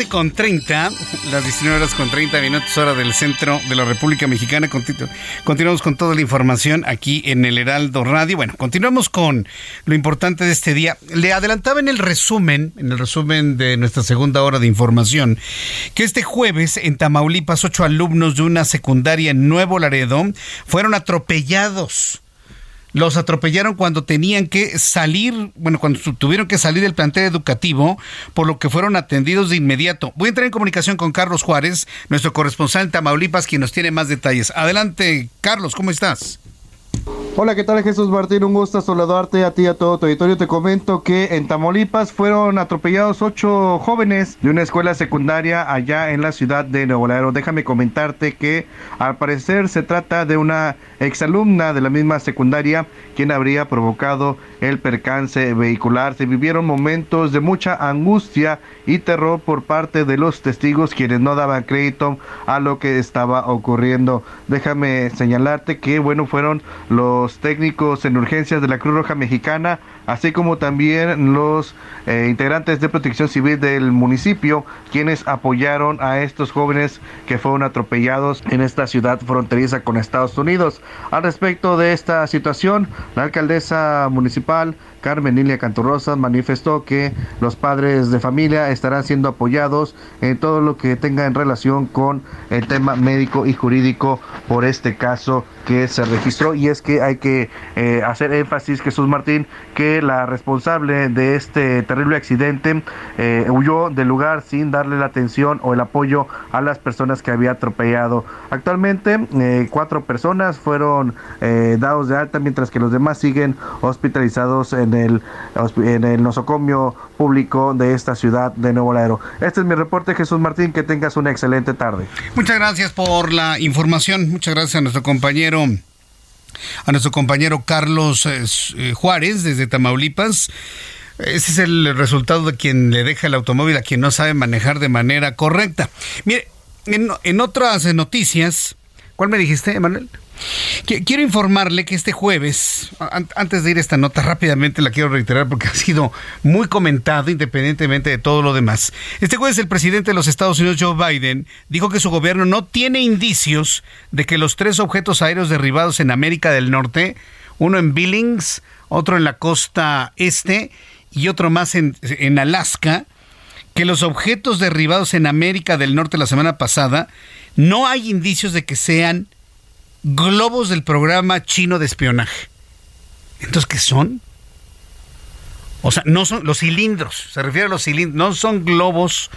7 con 30, las 19 horas con 30 minutos, hora del centro de la República Mexicana. continuamos con toda la información aquí en el Heraldo Radio. Bueno, continuamos con lo importante de este día. Le adelantaba en el resumen, en el resumen de nuestra segunda hora de información, que este jueves en Tamaulipas, ocho alumnos de una secundaria en Nuevo Laredo fueron atropellados los atropellaron cuando tenían que salir, bueno, cuando tuvieron que salir del plantel educativo, por lo que fueron atendidos de inmediato. Voy a entrar en comunicación con Carlos Juárez, nuestro corresponsal en Tamaulipas, quien nos tiene más detalles. Adelante, Carlos, ¿cómo estás? Hola, ¿qué tal Jesús Martín? Un gusto saludarte a ti y a todo tu auditorio. Te comento que en Tamaulipas fueron atropellados ocho jóvenes de una escuela secundaria allá en la ciudad de Nuevo Laredo. Déjame comentarte que al parecer se trata de una exalumna de la misma secundaria quien habría provocado el percance vehicular. Se vivieron momentos de mucha angustia y terror por parte de los testigos quienes no daban crédito a lo que estaba ocurriendo. Déjame señalarte que, bueno, fueron los técnicos en urgencias de la Cruz Roja Mexicana, así como también los eh, integrantes de protección civil del municipio, quienes apoyaron a estos jóvenes que fueron atropellados en esta ciudad fronteriza con Estados Unidos. Al respecto de esta situación, la alcaldesa municipal Carmen Ilia Cantorrosa manifestó que los padres de familia estarán siendo apoyados en todo lo que tenga en relación con el tema médico y jurídico por este caso que se registró. Y es que hay que eh, hacer énfasis Jesús Martín que la responsable de este terrible accidente eh, huyó del lugar sin darle la atención o el apoyo a las personas que había atropellado. Actualmente eh, cuatro personas fueron dados de alta mientras que los demás siguen hospitalizados en el en el nosocomio público de esta ciudad de Nuevo Laredo este es mi reporte Jesús Martín que tengas una excelente tarde muchas gracias por la información muchas gracias a nuestro compañero a nuestro compañero Carlos eh, eh, Juárez desde Tamaulipas. Ese es el resultado de quien le deja el automóvil a quien no sabe manejar de manera correcta. Mire, en, otras noticias, ¿cuál me dijiste, Emanuel? Quiero informarle que este jueves, antes de ir a esta nota rápidamente la quiero reiterar porque ha sido muy comentado independientemente de todo lo demás. Este jueves el presidente de los Estados Unidos, Joe Biden, dijo que su gobierno no tiene indicios de que los tres objetos aéreos derribados en América del Norte, uno en Billings, otro en la costa este y otro más en, en Alaska, que los objetos derribados en América del Norte la semana pasada, no hay indicios de que sean globos del programa chino de espionaje. Entonces, ¿qué son? O sea, no son los cilindros, se refiere a los cilindros, no son globos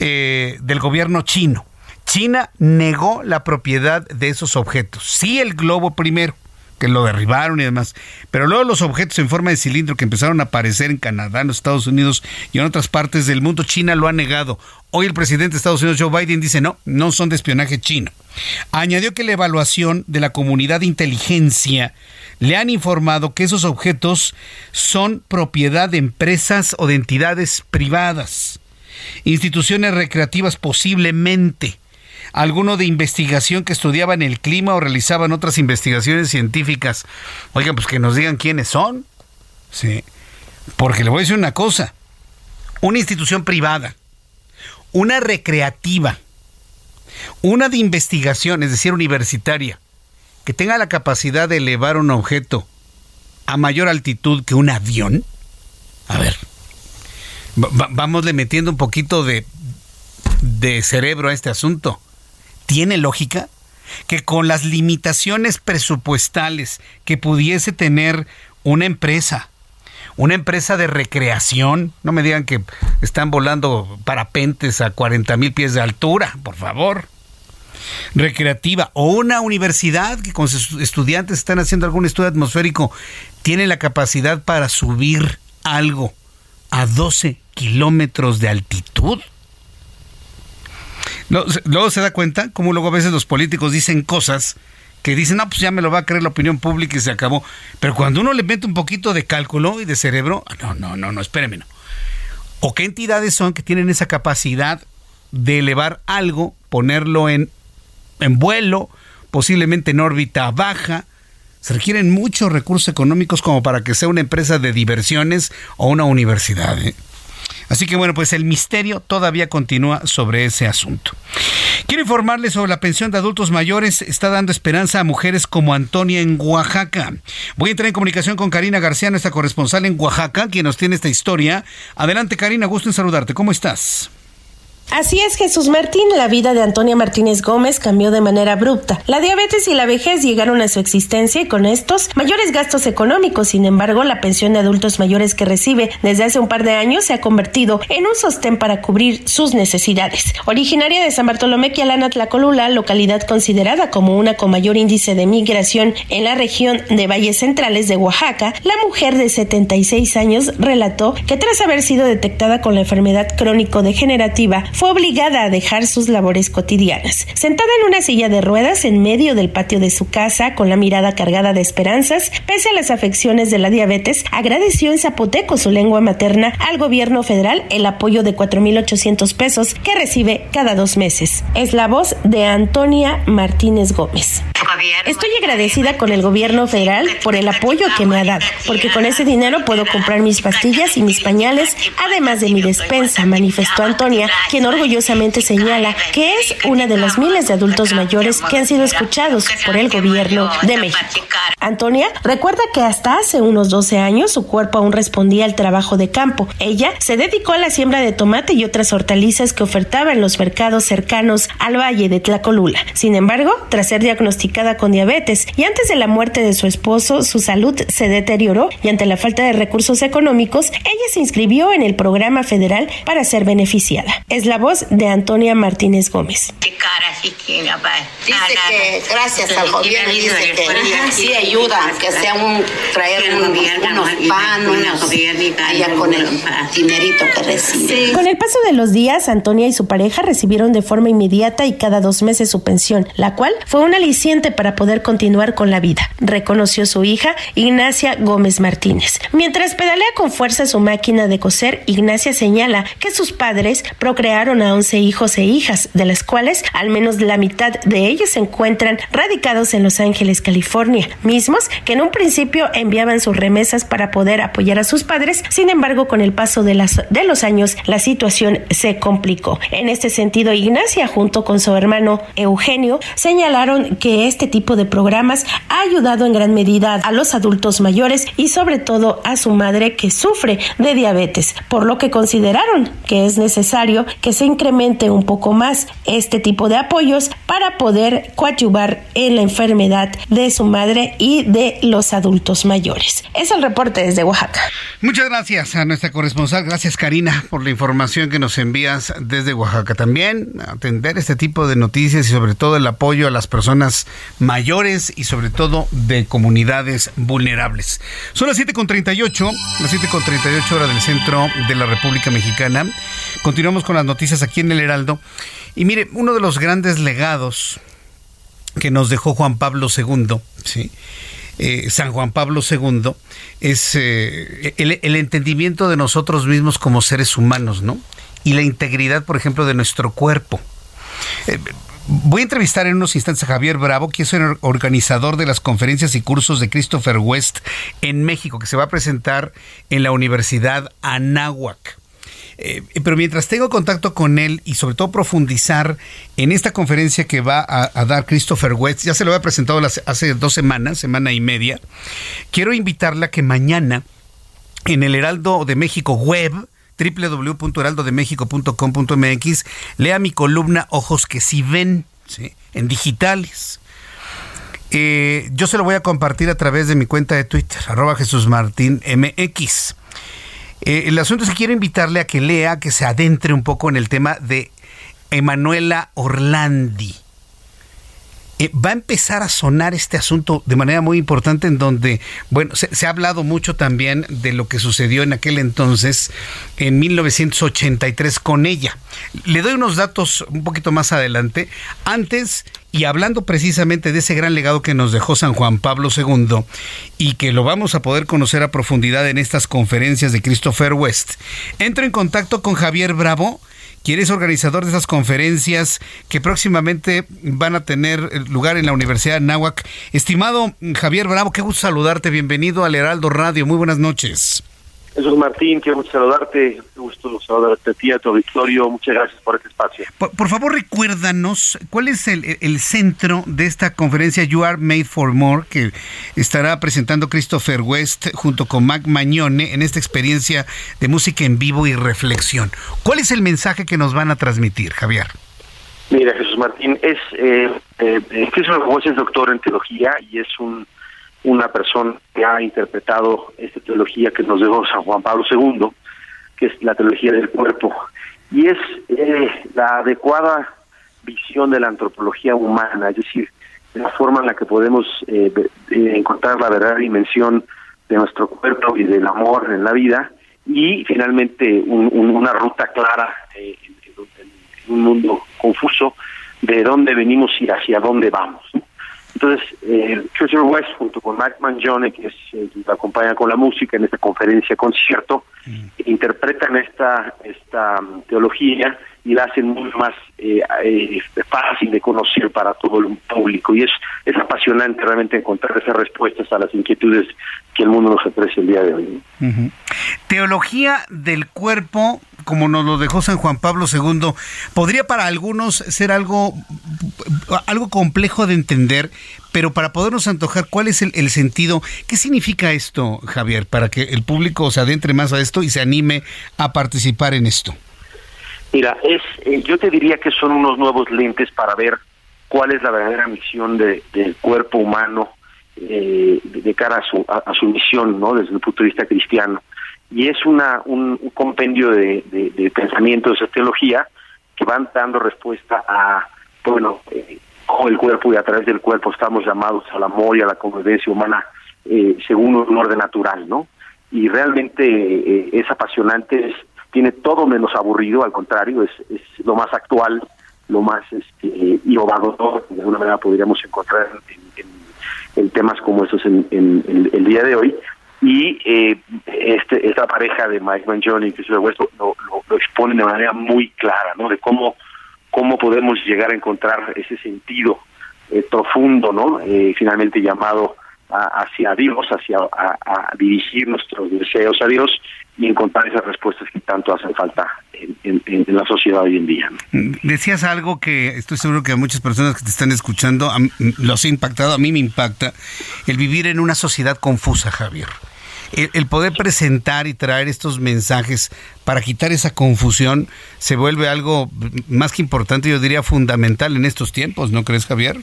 eh, del gobierno chino. China negó la propiedad de esos objetos. Sí el globo primero, que lo derribaron y demás. Pero luego los objetos en forma de cilindro que empezaron a aparecer en Canadá, en los Estados Unidos y en otras partes del mundo, China lo ha negado. Hoy el presidente de Estados Unidos, Joe Biden, dice no, no son de espionaje chino. Añadió que la evaluación de la comunidad de inteligencia le han informado que esos objetos son propiedad de empresas o de entidades privadas, instituciones recreativas posiblemente alguno de investigación que estudiaban el clima o realizaban otras investigaciones científicas. Oigan, pues que nos digan quiénes son. Sí. Porque le voy a decir una cosa. Una institución privada, una recreativa, una de investigación, es decir, universitaria, que tenga la capacidad de elevar un objeto a mayor altitud que un avión. A ver, vamosle metiendo un poquito de, de cerebro a este asunto tiene lógica que con las limitaciones presupuestales que pudiese tener una empresa, una empresa de recreación, no me digan que están volando parapentes a 40 mil pies de altura, por favor, recreativa, o una universidad que con sus estudiantes están haciendo algún estudio atmosférico, tiene la capacidad para subir algo a 12 kilómetros de altitud. Luego se da cuenta cómo luego a veces los políticos dicen cosas que dicen, no, pues ya me lo va a creer la opinión pública y se acabó. Pero cuando uno le mete un poquito de cálculo y de cerebro, ah, no, no, no, no, espéreme, no. ¿O qué entidades son que tienen esa capacidad de elevar algo, ponerlo en, en vuelo, posiblemente en órbita baja? Se requieren muchos recursos económicos como para que sea una empresa de diversiones o una universidad. ¿eh? Así que bueno, pues el misterio todavía continúa sobre ese asunto. Quiero informarles sobre la pensión de adultos mayores. Está dando esperanza a mujeres como Antonia en Oaxaca. Voy a entrar en comunicación con Karina García, nuestra corresponsal en Oaxaca, quien nos tiene esta historia. Adelante, Karina, gusto en saludarte. ¿Cómo estás? Así es, Jesús Martín, la vida de Antonia Martínez Gómez cambió de manera abrupta. La diabetes y la vejez llegaron a su existencia y con estos mayores gastos económicos. Sin embargo, la pensión de adultos mayores que recibe desde hace un par de años se ha convertido en un sostén para cubrir sus necesidades. Originaria de San Bartolomé Quialana Tlacolula, localidad considerada como una con mayor índice de migración en la región de Valles Centrales de Oaxaca, la mujer de 76 años relató que tras haber sido detectada con la enfermedad crónico-degenerativa fue obligada a dejar sus labores cotidianas. Sentada en una silla de ruedas en medio del patio de su casa, con la mirada cargada de esperanzas, pese a las afecciones de la diabetes, agradeció en zapoteco su lengua materna al gobierno federal el apoyo de 4.800 pesos que recibe cada dos meses. Es la voz de Antonia Martínez Gómez. Estoy agradecida con el gobierno federal por el apoyo que me ha dado, porque con ese dinero puedo comprar mis pastillas y mis pañales, además de mi despensa, manifestó Antonia, quien orgullosamente señala que es una de las miles de adultos mayores que han sido escuchados por el gobierno de México. Antonia recuerda que hasta hace unos 12 años su cuerpo aún respondía al trabajo de campo. Ella se dedicó a la siembra de tomate y otras hortalizas que ofertaba en los mercados cercanos al valle de Tlacolula. Sin embargo, tras ser diagnosticada con diabetes y antes de la muerte de su esposo, su salud se deterioró y ante la falta de recursos económicos, ella se inscribió en el programa federal para ser beneficiada. Es la voz de Antonia Martínez Gómez. Dice que gracias al gobierno dice que sí ayuda, que sea un traer unos, unos pan, unos, allá con el dinerito que recibe. Con el paso de los días, Antonia y su pareja recibieron de forma inmediata y cada dos meses su pensión, la cual fue un aliciente para poder continuar con la vida, reconoció su hija Ignacia Gómez Martínez. Mientras pedalea con fuerza su máquina de coser, Ignacia señala que sus padres procrearon a 11 hijos e hijas, de las cuales al menos la mitad de ellos se encuentran radicados en Los Ángeles, California, mismos que en un principio enviaban sus remesas para poder apoyar a sus padres, sin embargo con el paso de, las, de los años la situación se complicó. En este sentido, Ignacia junto con su hermano Eugenio señalaron que este tipo de programas ha ayudado en gran medida a los adultos mayores y sobre todo a su madre que sufre de diabetes, por lo que consideraron que es necesario que se incremente un poco más este tipo de apoyos para poder coadyuvar en la enfermedad de su madre y de los adultos mayores. Es el reporte desde Oaxaca. Muchas gracias a nuestra corresponsal. Gracias Karina por la información que nos envías desde Oaxaca. También atender este tipo de noticias y sobre todo el apoyo a las personas mayores y sobre todo de comunidades vulnerables. Son las 7.38, las 7.38 horas del centro de la República Mexicana. Continuamos con las noticias aquí en el Heraldo. Y mire, uno de los grandes legados que nos dejó Juan Pablo II. Eh, San Juan Pablo II, es eh, el, entendimiento de nosotros mismos como seres humanos, ¿no? Y la integridad, por ejemplo, de nuestro cuerpo. Eh, Voy a entrevistar en unos instantes a Javier Bravo, que es el organizador de las conferencias y cursos de Christopher West en México, que se va a presentar en la Universidad Anáhuac. Eh, pero mientras tengo contacto con él y sobre todo profundizar en esta conferencia que va a, dar Christopher West, ya se lo había presentado hace dos semanas, semana y media, quiero invitarla a que mañana en el Heraldo de México web, www.heraldodemexico.com.mx, lea mi columna Ojos que si ven, en digitales. Eh, yo se lo voy a compartir a través de mi cuenta de Twitter, arroba Jesús Martín MX. Eh, el asunto es que quiero invitarle a que lea, que se adentre un poco en el tema de Emanuela Orlandi. Eh, va a empezar a sonar este asunto de manera muy importante en donde, bueno, se, ha hablado mucho también de lo que sucedió en aquel entonces, en 1983, con ella. Le doy unos datos un poquito más adelante. Antes, y hablando precisamente de ese gran legado que nos dejó San Juan Pablo II y que lo vamos a poder conocer a profundidad en estas conferencias de Christopher West, entro en contacto con Javier Bravo, quien es organizador de esas conferencias que próximamente van a tener lugar en la Universidad de Náhuac. Estimado Javier Bravo, qué gusto saludarte, bienvenido al Heraldo Radio, muy buenas noches. Jesús Martín, quiero mucho saludarte, gusto saludarte a ti, a tu auditorio, muchas gracias por este espacio. Por, favor, recuérdanos, ¿cuál es el, el, centro de esta conferencia You Are Made for More que estará presentando Christopher West junto con Mac Mañone en esta experiencia de música en vivo y reflexión? ¿Cuál es el mensaje que nos van a transmitir, Javier? Mira, Jesús Martín, es, eh, eh, Christopher West es doctor en teología y es un una persona que ha interpretado esta teología que nos dejó San Juan Pablo II, que es la teología del cuerpo, y es eh, la adecuada visión de la antropología humana, es decir, la forma en la que podemos eh, eh, encontrar la verdadera dimensión de nuestro cuerpo y del amor en la vida, y finalmente una ruta clara en, un mundo confuso de dónde venimos y hacia dónde vamos. Entonces, eh, Christopher West, junto con Mike Mangione, que es eh, quien acompaña con la música en esta conferencia, concierto, mm. interpretan esta, esta um, teología y la hacen muy más eh, eh, fácil de conocer para todo el público. Y es, es apasionante realmente encontrar esas respuestas a las inquietudes que el mundo nos ofrece el día de hoy. Teología del cuerpo, como nos lo dejó San Juan Pablo II, podría para algunos ser algo, algo complejo de entender, pero para podernos antojar, ¿cuál es el, el, sentido? ¿Qué significa esto, Javier, para que el público se adentre más a esto y se anime a participar en esto? Mira, es, eh, yo te diría que son unos nuevos lentes para ver cuál es la verdadera misión de, del cuerpo humano eh, de cara a su, a, su misión, ¿no? Desde el punto de vista cristiano. Y es una un, compendio de, de, pensamientos, de teología, que van dando respuesta a, bueno, eh, cómo el cuerpo y a través del cuerpo estamos llamados al amor y a la convivencia humana eh, según un orden natural, ¿no? Y realmente eh, es apasionante, tiene todo menos aburrido, al contrario, es, lo más actual, lo más este, innovador, de alguna manera podríamos encontrar en, temas como estos en, el día de hoy. Y eh, este, esta pareja de Mike Mangione y Christopher West lo, lo, expone de manera muy clara, ¿no? De cómo, cómo podemos llegar a encontrar ese sentido eh, profundo, ¿no? Eh, finalmente llamado hacia Dios, hacia a, dirigir nuestros deseos a Dios y encontrar esas respuestas que tanto hacen falta en, la sociedad hoy en día. Decías algo que estoy seguro que a muchas personas que te están escuchando los ha impactado, a mí me impacta, el vivir en una sociedad confusa, Javier. El, poder presentar y traer estos mensajes para quitar esa confusión se vuelve algo más que importante, yo diría fundamental en estos tiempos, ¿no crees, Javier?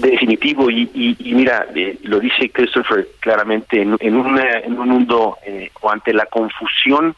Definitivo, y, y, mira, eh, lo dice Christopher claramente, en, en, un, en un mundo eh, o ante la confusión,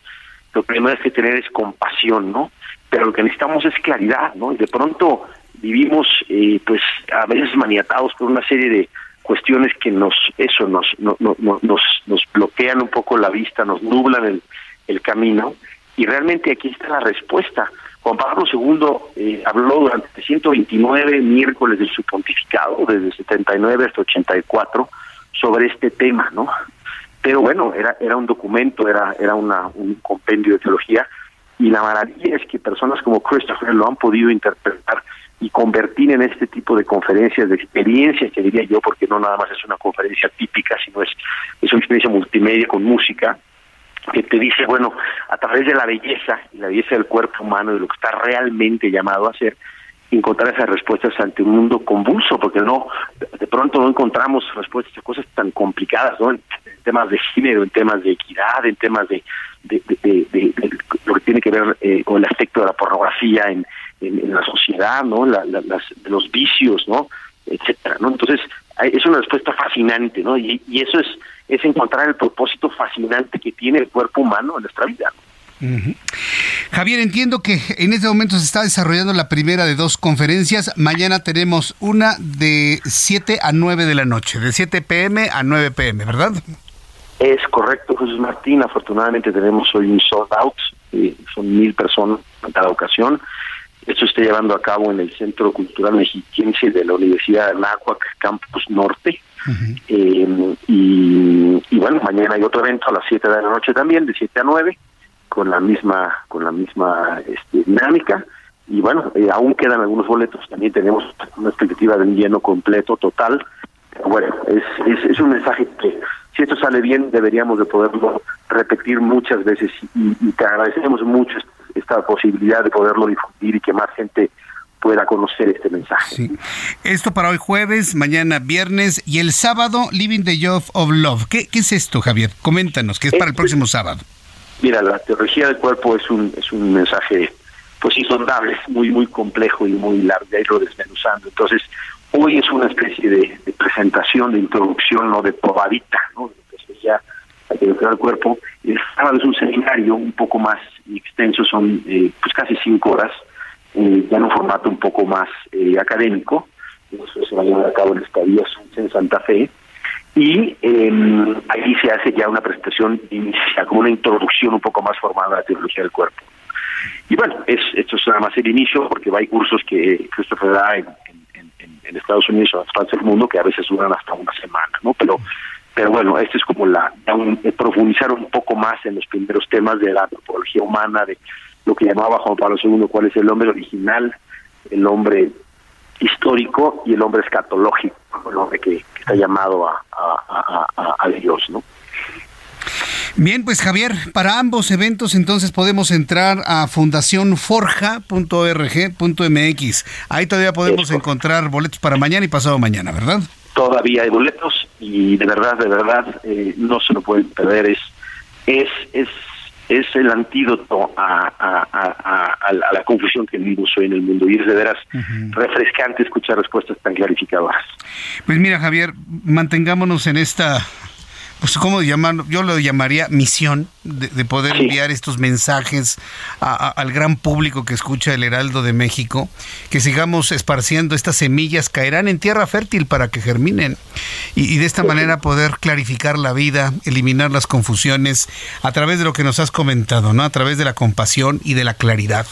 lo primero es que tener es compasión, ¿no? Pero lo que necesitamos es claridad, ¿no? Y de pronto vivimos, eh, pues, a veces maniatados por una serie de cuestiones que nos, eso, nos, no, no, nos, nos bloquean un poco la vista, nos nublan el, el camino, y realmente aquí está la respuesta Juan Pablo II eh, habló durante 129 miércoles de su pontificado, desde 79 hasta 84, sobre este tema, ¿no? Pero bueno, era era un documento, era era una, un compendio de teología, y la maravilla es que personas como Christopher lo han podido interpretar y convertir en este tipo de conferencias de experiencias, que diría yo, porque no nada más es una conferencia típica, sino es, es una experiencia multimedia con música, que te dice, bueno, a través de la belleza y la belleza del cuerpo humano, de lo que está realmente llamado a ser, encontrar esas respuestas ante un mundo convulso, porque no, de pronto no encontramos respuestas a cosas tan complicadas, ¿no? En, temas de género, en temas de equidad, en temas de, de, lo que tiene que ver eh, con el aspecto de la pornografía en, en, la sociedad, ¿no? La, los vicios, ¿no? Etcétera, ¿no? Entonces, es una respuesta fascinante, ¿no? Y eso es es encontrar el propósito fascinante que tiene el cuerpo humano en nuestra vida. Javier, entiendo que en este momento se está desarrollando la primera de dos conferencias. Mañana tenemos una de 7 a 9 de la noche, de 7 pm a 9 pm, ¿verdad? Es correcto, Jesús Martín. Afortunadamente tenemos hoy un sold out, eh, son mil personas en cada ocasión. Esto está llevando a cabo en el Centro Cultural Mexiquense de la Universidad de Anáhuac, Campus Norte. Eh, y, bueno, mañana hay otro evento a las 7 de la noche también, de 7 a 9, con la misma con la misma este, dinámica. Y bueno, eh, aún quedan algunos boletos, también tenemos una expectativa de un lleno completo, total. bueno, es, es, un mensaje que si esto sale bien deberíamos de poderlo repetir muchas veces y, y te agradecemos mucho esta posibilidad de poderlo difundir y que más gente pueda conocer este mensaje. Esto para hoy jueves, mañana viernes y el sábado Living the Job of Love. ¿Qué, qué es esto, Javier? Coméntanos, ¿qué es para el próximo sábado? Mira, la teología del cuerpo es un es un mensaje pues insondable, muy muy complejo y muy largo, de irlo desmenuzando. Entonces, hoy es una especie de, presentación, de introducción, no de probadita, ¿no? ya la teología del cuerpo. El sábado es un seminario un poco más extenso, son eh, pues casi cinco horas, eh, ya en un formato un poco más eh, académico. Eso se va a llevar a cabo en Estadía en Santa Fe. Y eh, ahí se hace ya una presentación inicial, como una introducción un poco más formada a la teología del cuerpo. Y bueno, es, esto es nada más el inicio porque hay cursos que Christopher da en, en, Estados Unidos o en Francia del mundo que a veces duran hasta una semana, ¿no? Pero pero bueno, esto es como la profundizar un poco más en los primeros temas de la antropología humana, de lo que llamaba Juan Pablo II, cuál es el hombre original, el hombre histórico y el hombre escatológico, el hombre que, está llamado a, a, Dios, ¿no? Bien, pues Javier, para ambos eventos entonces podemos entrar a fundacionforja.org.mx. Ahí todavía podemos encontrar boletos para mañana y pasado mañana, ¿verdad? Todavía hay boletos y de verdad, de verdad, eh, no se lo pueden perder. Es, es, es es el antídoto a, la confusión que vivimos hoy en el mundo y es de veras refrescante escuchar respuestas tan clarificadoras. Pues mira, Javier, mantengámonos en esta pues cómo llamarlo, yo lo llamaría misión de, poder enviar estos mensajes al gran público que escucha el Heraldo de México, que sigamos esparciendo estas semillas, caerán en tierra fértil para que germinen y, de esta manera poder clarificar la vida, eliminar las confusiones a través de lo que nos has comentado, ¿no? A través de la compasión y de la claridad.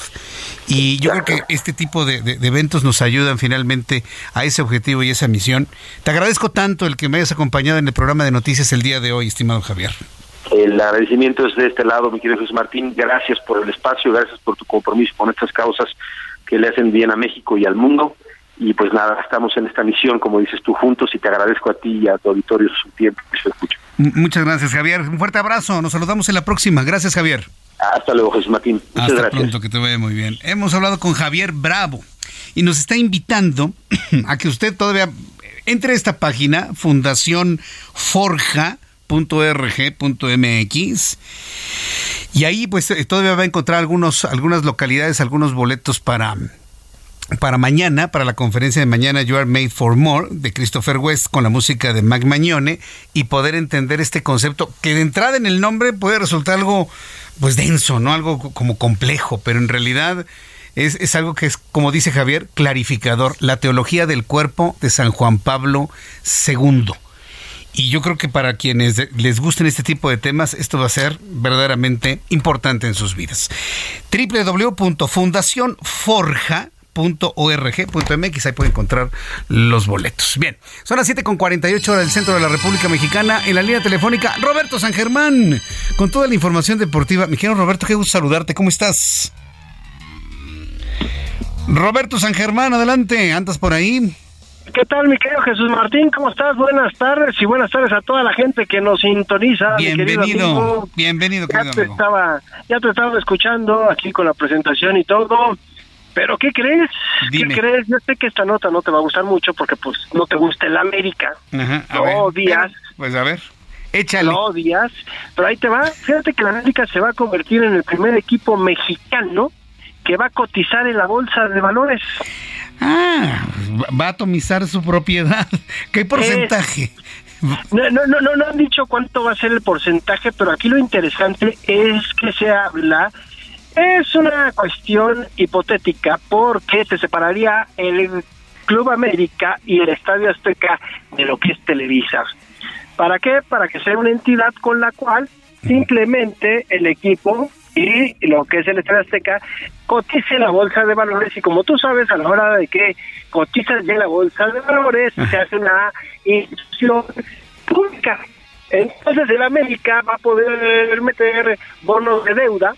Y yo creo que este tipo de, de eventos nos ayudan finalmente a ese objetivo y esa misión. Te agradezco tanto el que me hayas acompañado en el programa de noticias el día de hoy, estimado Javier. El agradecimiento es de este lado, mi querido Jesús Martín. Gracias por el espacio, gracias por tu compromiso con estas causas que le hacen bien a México y al mundo. Y pues nada, estamos en esta misión, como dices tú, juntos y te agradezco a ti y a tu auditorio su tiempo que se escucha. Muchas gracias, Javier. Un fuerte abrazo. Nos saludamos en la próxima. Gracias, Javier. Hasta luego, Jesús Martín. Muchas Hasta pronto, que te vaya muy bien. Hemos hablado con Javier Bravo y nos está invitando a que usted todavía entre a esta página, Fundación Forja .rg.mx y ahí pues eh, todavía va a encontrar algunos algunas localidades, algunos boletos para para mañana, para la conferencia de mañana You Are Made for More de Christopher West con la música de Mac Magnone y poder entender este concepto que de entrada en el nombre puede resultar algo pues denso, ¿no? Algo como complejo, pero en realidad es, es, algo que es, como dice Javier, clarificador. La teología del cuerpo de San Juan Pablo II. Y yo creo que para quienes les gusten este tipo de temas, esto va a ser verdaderamente importante en sus vidas. www.fundacionforja.org.mx, ahí puede encontrar los boletos. Bien, son las 7.48 horas del centro de la República Mexicana. En la línea telefónica, Roberto San Germán, con toda la información deportiva. Mi querido Roberto, qué gusto saludarte, ¿cómo estás? Roberto San Germán, adelante, ¿andas por ahí? ¿Qué tal, mi querido Jesús Martín? ¿Cómo estás? Buenas tardes y buenas tardes a toda la gente que nos sintoniza. Bienvenido, bienvenido, ya te estaba, ya te estaba escuchando aquí con la presentación y todo. Pero ¿qué crees? ¿Qué crees? Yo sé que esta nota no te va a gustar mucho porque pues no te gusta el América. Ajá, a no días. Pues a ver. Échale. No días. Pero ahí te va. Fíjate que la América se va a convertir en el primer equipo mexicano que va a cotizar en la bolsa de valores. Ah, va a atomizar su propiedad. ¿Qué porcentaje? no, no, no, no, no han dicho cuánto va a ser el porcentaje, pero aquí lo interesante es que se habla, es una cuestión hipotética, porque se separaría el Club América y el Estadio Azteca de lo que es Televisa. ¿Para qué? Para que sea una entidad con la cual simplemente el equipo y lo que es el Estadio Azteca cotice la bolsa de valores y como tú sabes a la hora de que cotizas ya la bolsa de valores se hace una institución pública. Entonces el América va a poder meter bonos de deuda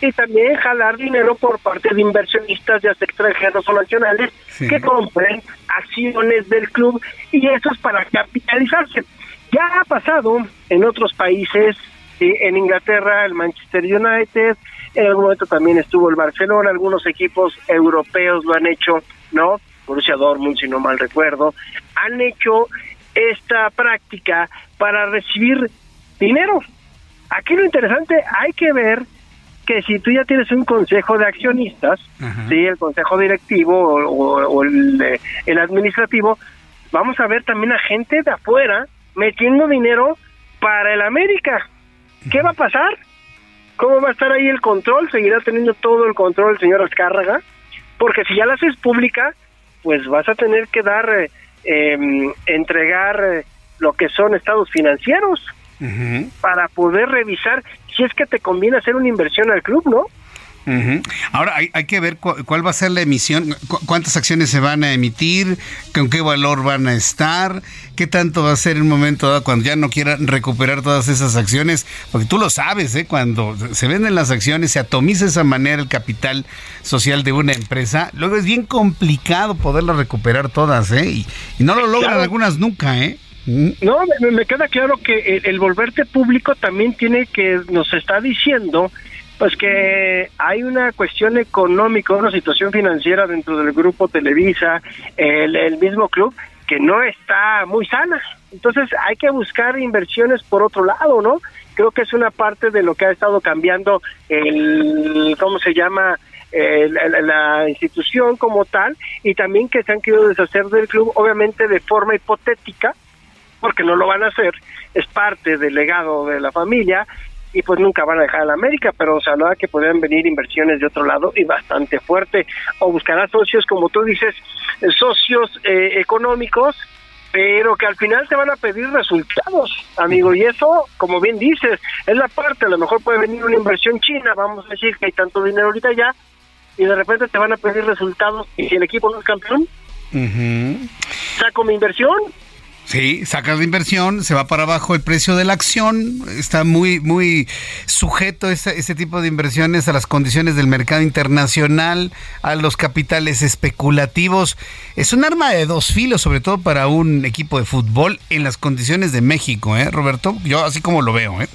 y también jalar dinero por parte de inversionistas ya extranjeros o nacionales que compren acciones del club y eso es para capitalizarse. Ya ha pasado en otros países en Inglaterra el Manchester United, en algún momento también estuvo el Barcelona, algunos equipos europeos lo han hecho, ¿no? Borussia Dortmund, si no mal recuerdo, han hecho esta práctica para recibir dinero. Aquí lo interesante, hay que ver que si tú ya tienes un consejo de accionistas, sí, el consejo directivo o, el, eh, el administrativo, vamos a ver también a gente de afuera metiendo dinero para el América. ¿Qué va a pasar? ¿Cómo va a estar ahí el control? ¿Seguirá teniendo todo el control el señor Azcárraga? Porque si ya la haces pública, pues vas a tener que dar, eh, em, entregar eh, lo que son estados financieros para poder revisar si es que te conviene hacer una inversión al club, ¿no? Ahora hay, que ver cuál va a ser la emisión, cuántas acciones se van a emitir, con qué valor van a estar, qué tanto va a ser en un momento dado cuando ya no quieran recuperar todas esas acciones, porque tú lo sabes, ¿eh? cuando se venden las acciones, se atomiza de esa manera el capital social de una empresa, luego es bien complicado poderlas recuperar todas, ¿eh? y, no lo logran algunas nunca, ¿eh? No, me, queda claro que el, volverte público también tiene que, nos está diciendo, pues que hay una cuestión económica, una situación financiera dentro del grupo Televisa, el, mismo club, que no está muy sana. Entonces hay que buscar inversiones por otro lado, ¿no? Creo que es una parte de lo que ha estado cambiando el, ¿cómo se llama? la institución como tal y también que se han querido deshacer del club, obviamente de forma hipotética, porque no lo van a hacer, es parte del legado de la familia y pues nunca van a dejar a la América, pero se hablaba que podrían venir inversiones de otro lado y bastante fuerte, o buscará socios, como tú dices, socios eh, económicos, pero que al final te van a pedir resultados, amigo, y eso, como bien dices, es la parte, a lo mejor puede venir una inversión china, vamos a decir que hay tanto dinero ahorita ya, y de repente te van a pedir resultados, y si el equipo no es campeón, saco mi inversión, Sí, sacas la inversión, se va para abajo el precio de la acción, está muy, muy sujeto ese, ese tipo de inversiones a las condiciones del mercado internacional, a los capitales especulativos. Es un arma de dos filos, sobre todo para un equipo de fútbol en las condiciones de México, ¿eh, Roberto? Yo así como lo veo, ¿eh?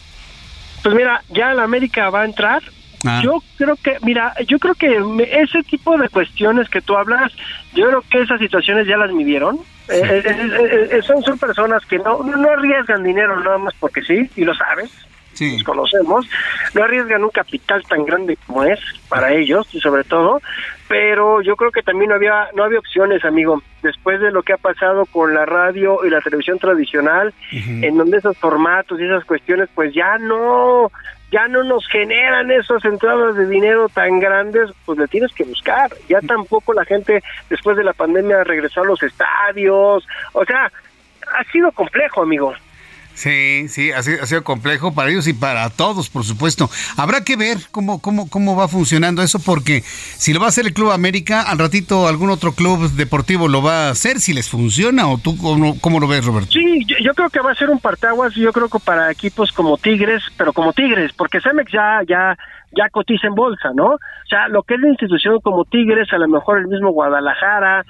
Pues mira, ya la América va a entrar, Ah. Yo creo que, mira, yo creo que ese tipo de cuestiones que tú hablas, yo creo que esas situaciones ya las midieron. Eh, eh, eh, son, son personas que no, no arriesgan dinero nada más porque sí, y lo sabes. Sí. Los conocemos, no arriesgan un capital tan grande como es para ellos y sobre todo, pero yo creo que también no había no había opciones, amigo. Después de lo que ha pasado con la radio y la televisión tradicional, en donde esos formatos y esas cuestiones pues ya no ya no nos generan esas entradas de dinero tan grandes, pues le tienes que buscar. Ya tampoco la gente después de la pandemia regresó a los estadios. O sea, ha sido complejo, amigo. Sí, sí, ha sido, ha sido, complejo para ellos y para todos, por supuesto. Habrá que ver cómo, cómo, cómo va funcionando eso, porque si lo va a hacer el Club América, al ratito algún otro club deportivo lo va a hacer, si les funciona, o tú cómo, cómo lo ves, Roberto. Sí, yo, creo que va a ser un partaguas, yo creo que para equipos como Tigres, pero como Tigres, porque Cemex ya, ya, ya cotiza en bolsa, ¿no? O sea, lo que es la institución como Tigres, a lo mejor el mismo Guadalajara,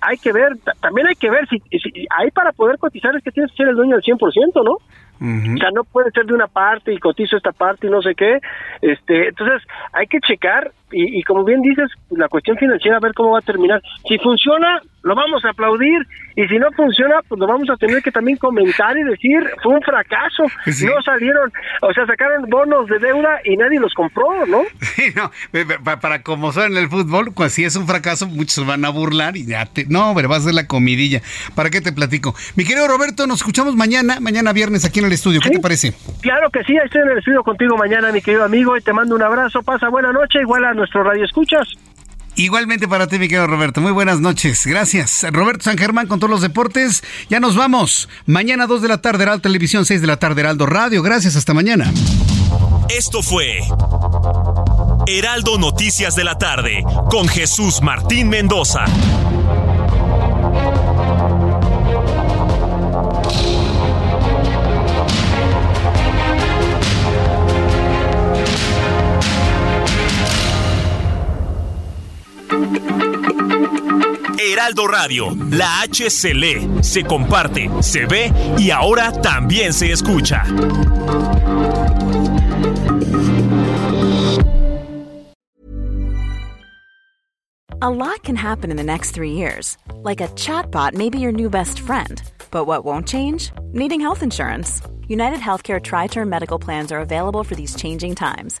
hay que ver, también hay que ver si, si hay para poder cotizar es que tienes que ser el dueño del 100%, ¿no? O sea, no puede ser de una parte y cotizo esta parte y no sé qué. Este, entonces, hay que checar y, y como bien dices, la cuestión financiera, a ver cómo va a terminar. Si funciona, lo vamos a aplaudir y si no funciona, pues lo vamos a tener que también comentar y decir, fue un fracaso, no salieron, o sea, sacaron bonos de deuda y nadie los compró, ¿no? Sí, no, para como son en el fútbol, pues si es un fracaso, muchos van a burlar y ya te, no, pero va a ser la comidilla. ¿Para qué te platico? Mi querido Roberto, nos escuchamos mañana, mañana viernes aquí en el estudio, ¿qué te parece? Claro que sí, estoy en el estudio contigo mañana, mi querido amigo, y te mando un abrazo, pasa buena noche, igual a nuestro radio escuchas. Igualmente para ti, mi querido Roberto. Muy buenas noches. Gracias. Roberto San Germán con todos los deportes. Ya nos vamos. Mañana 2 de la tarde, Heraldo Televisión, 6 de la tarde, Heraldo Radio. Gracias. Hasta mañana. Esto fue Heraldo Noticias de la tarde con Jesús Martín Mendoza. Heraldo Radio, la H se lee, se comparte, se ve y ahora también se escucha. A lot can happen in the next three years. Like a chatbot may be your new best friend. But what won't change? Needing health insurance. United Healthcare Tri Term Medical Plans are available for these changing times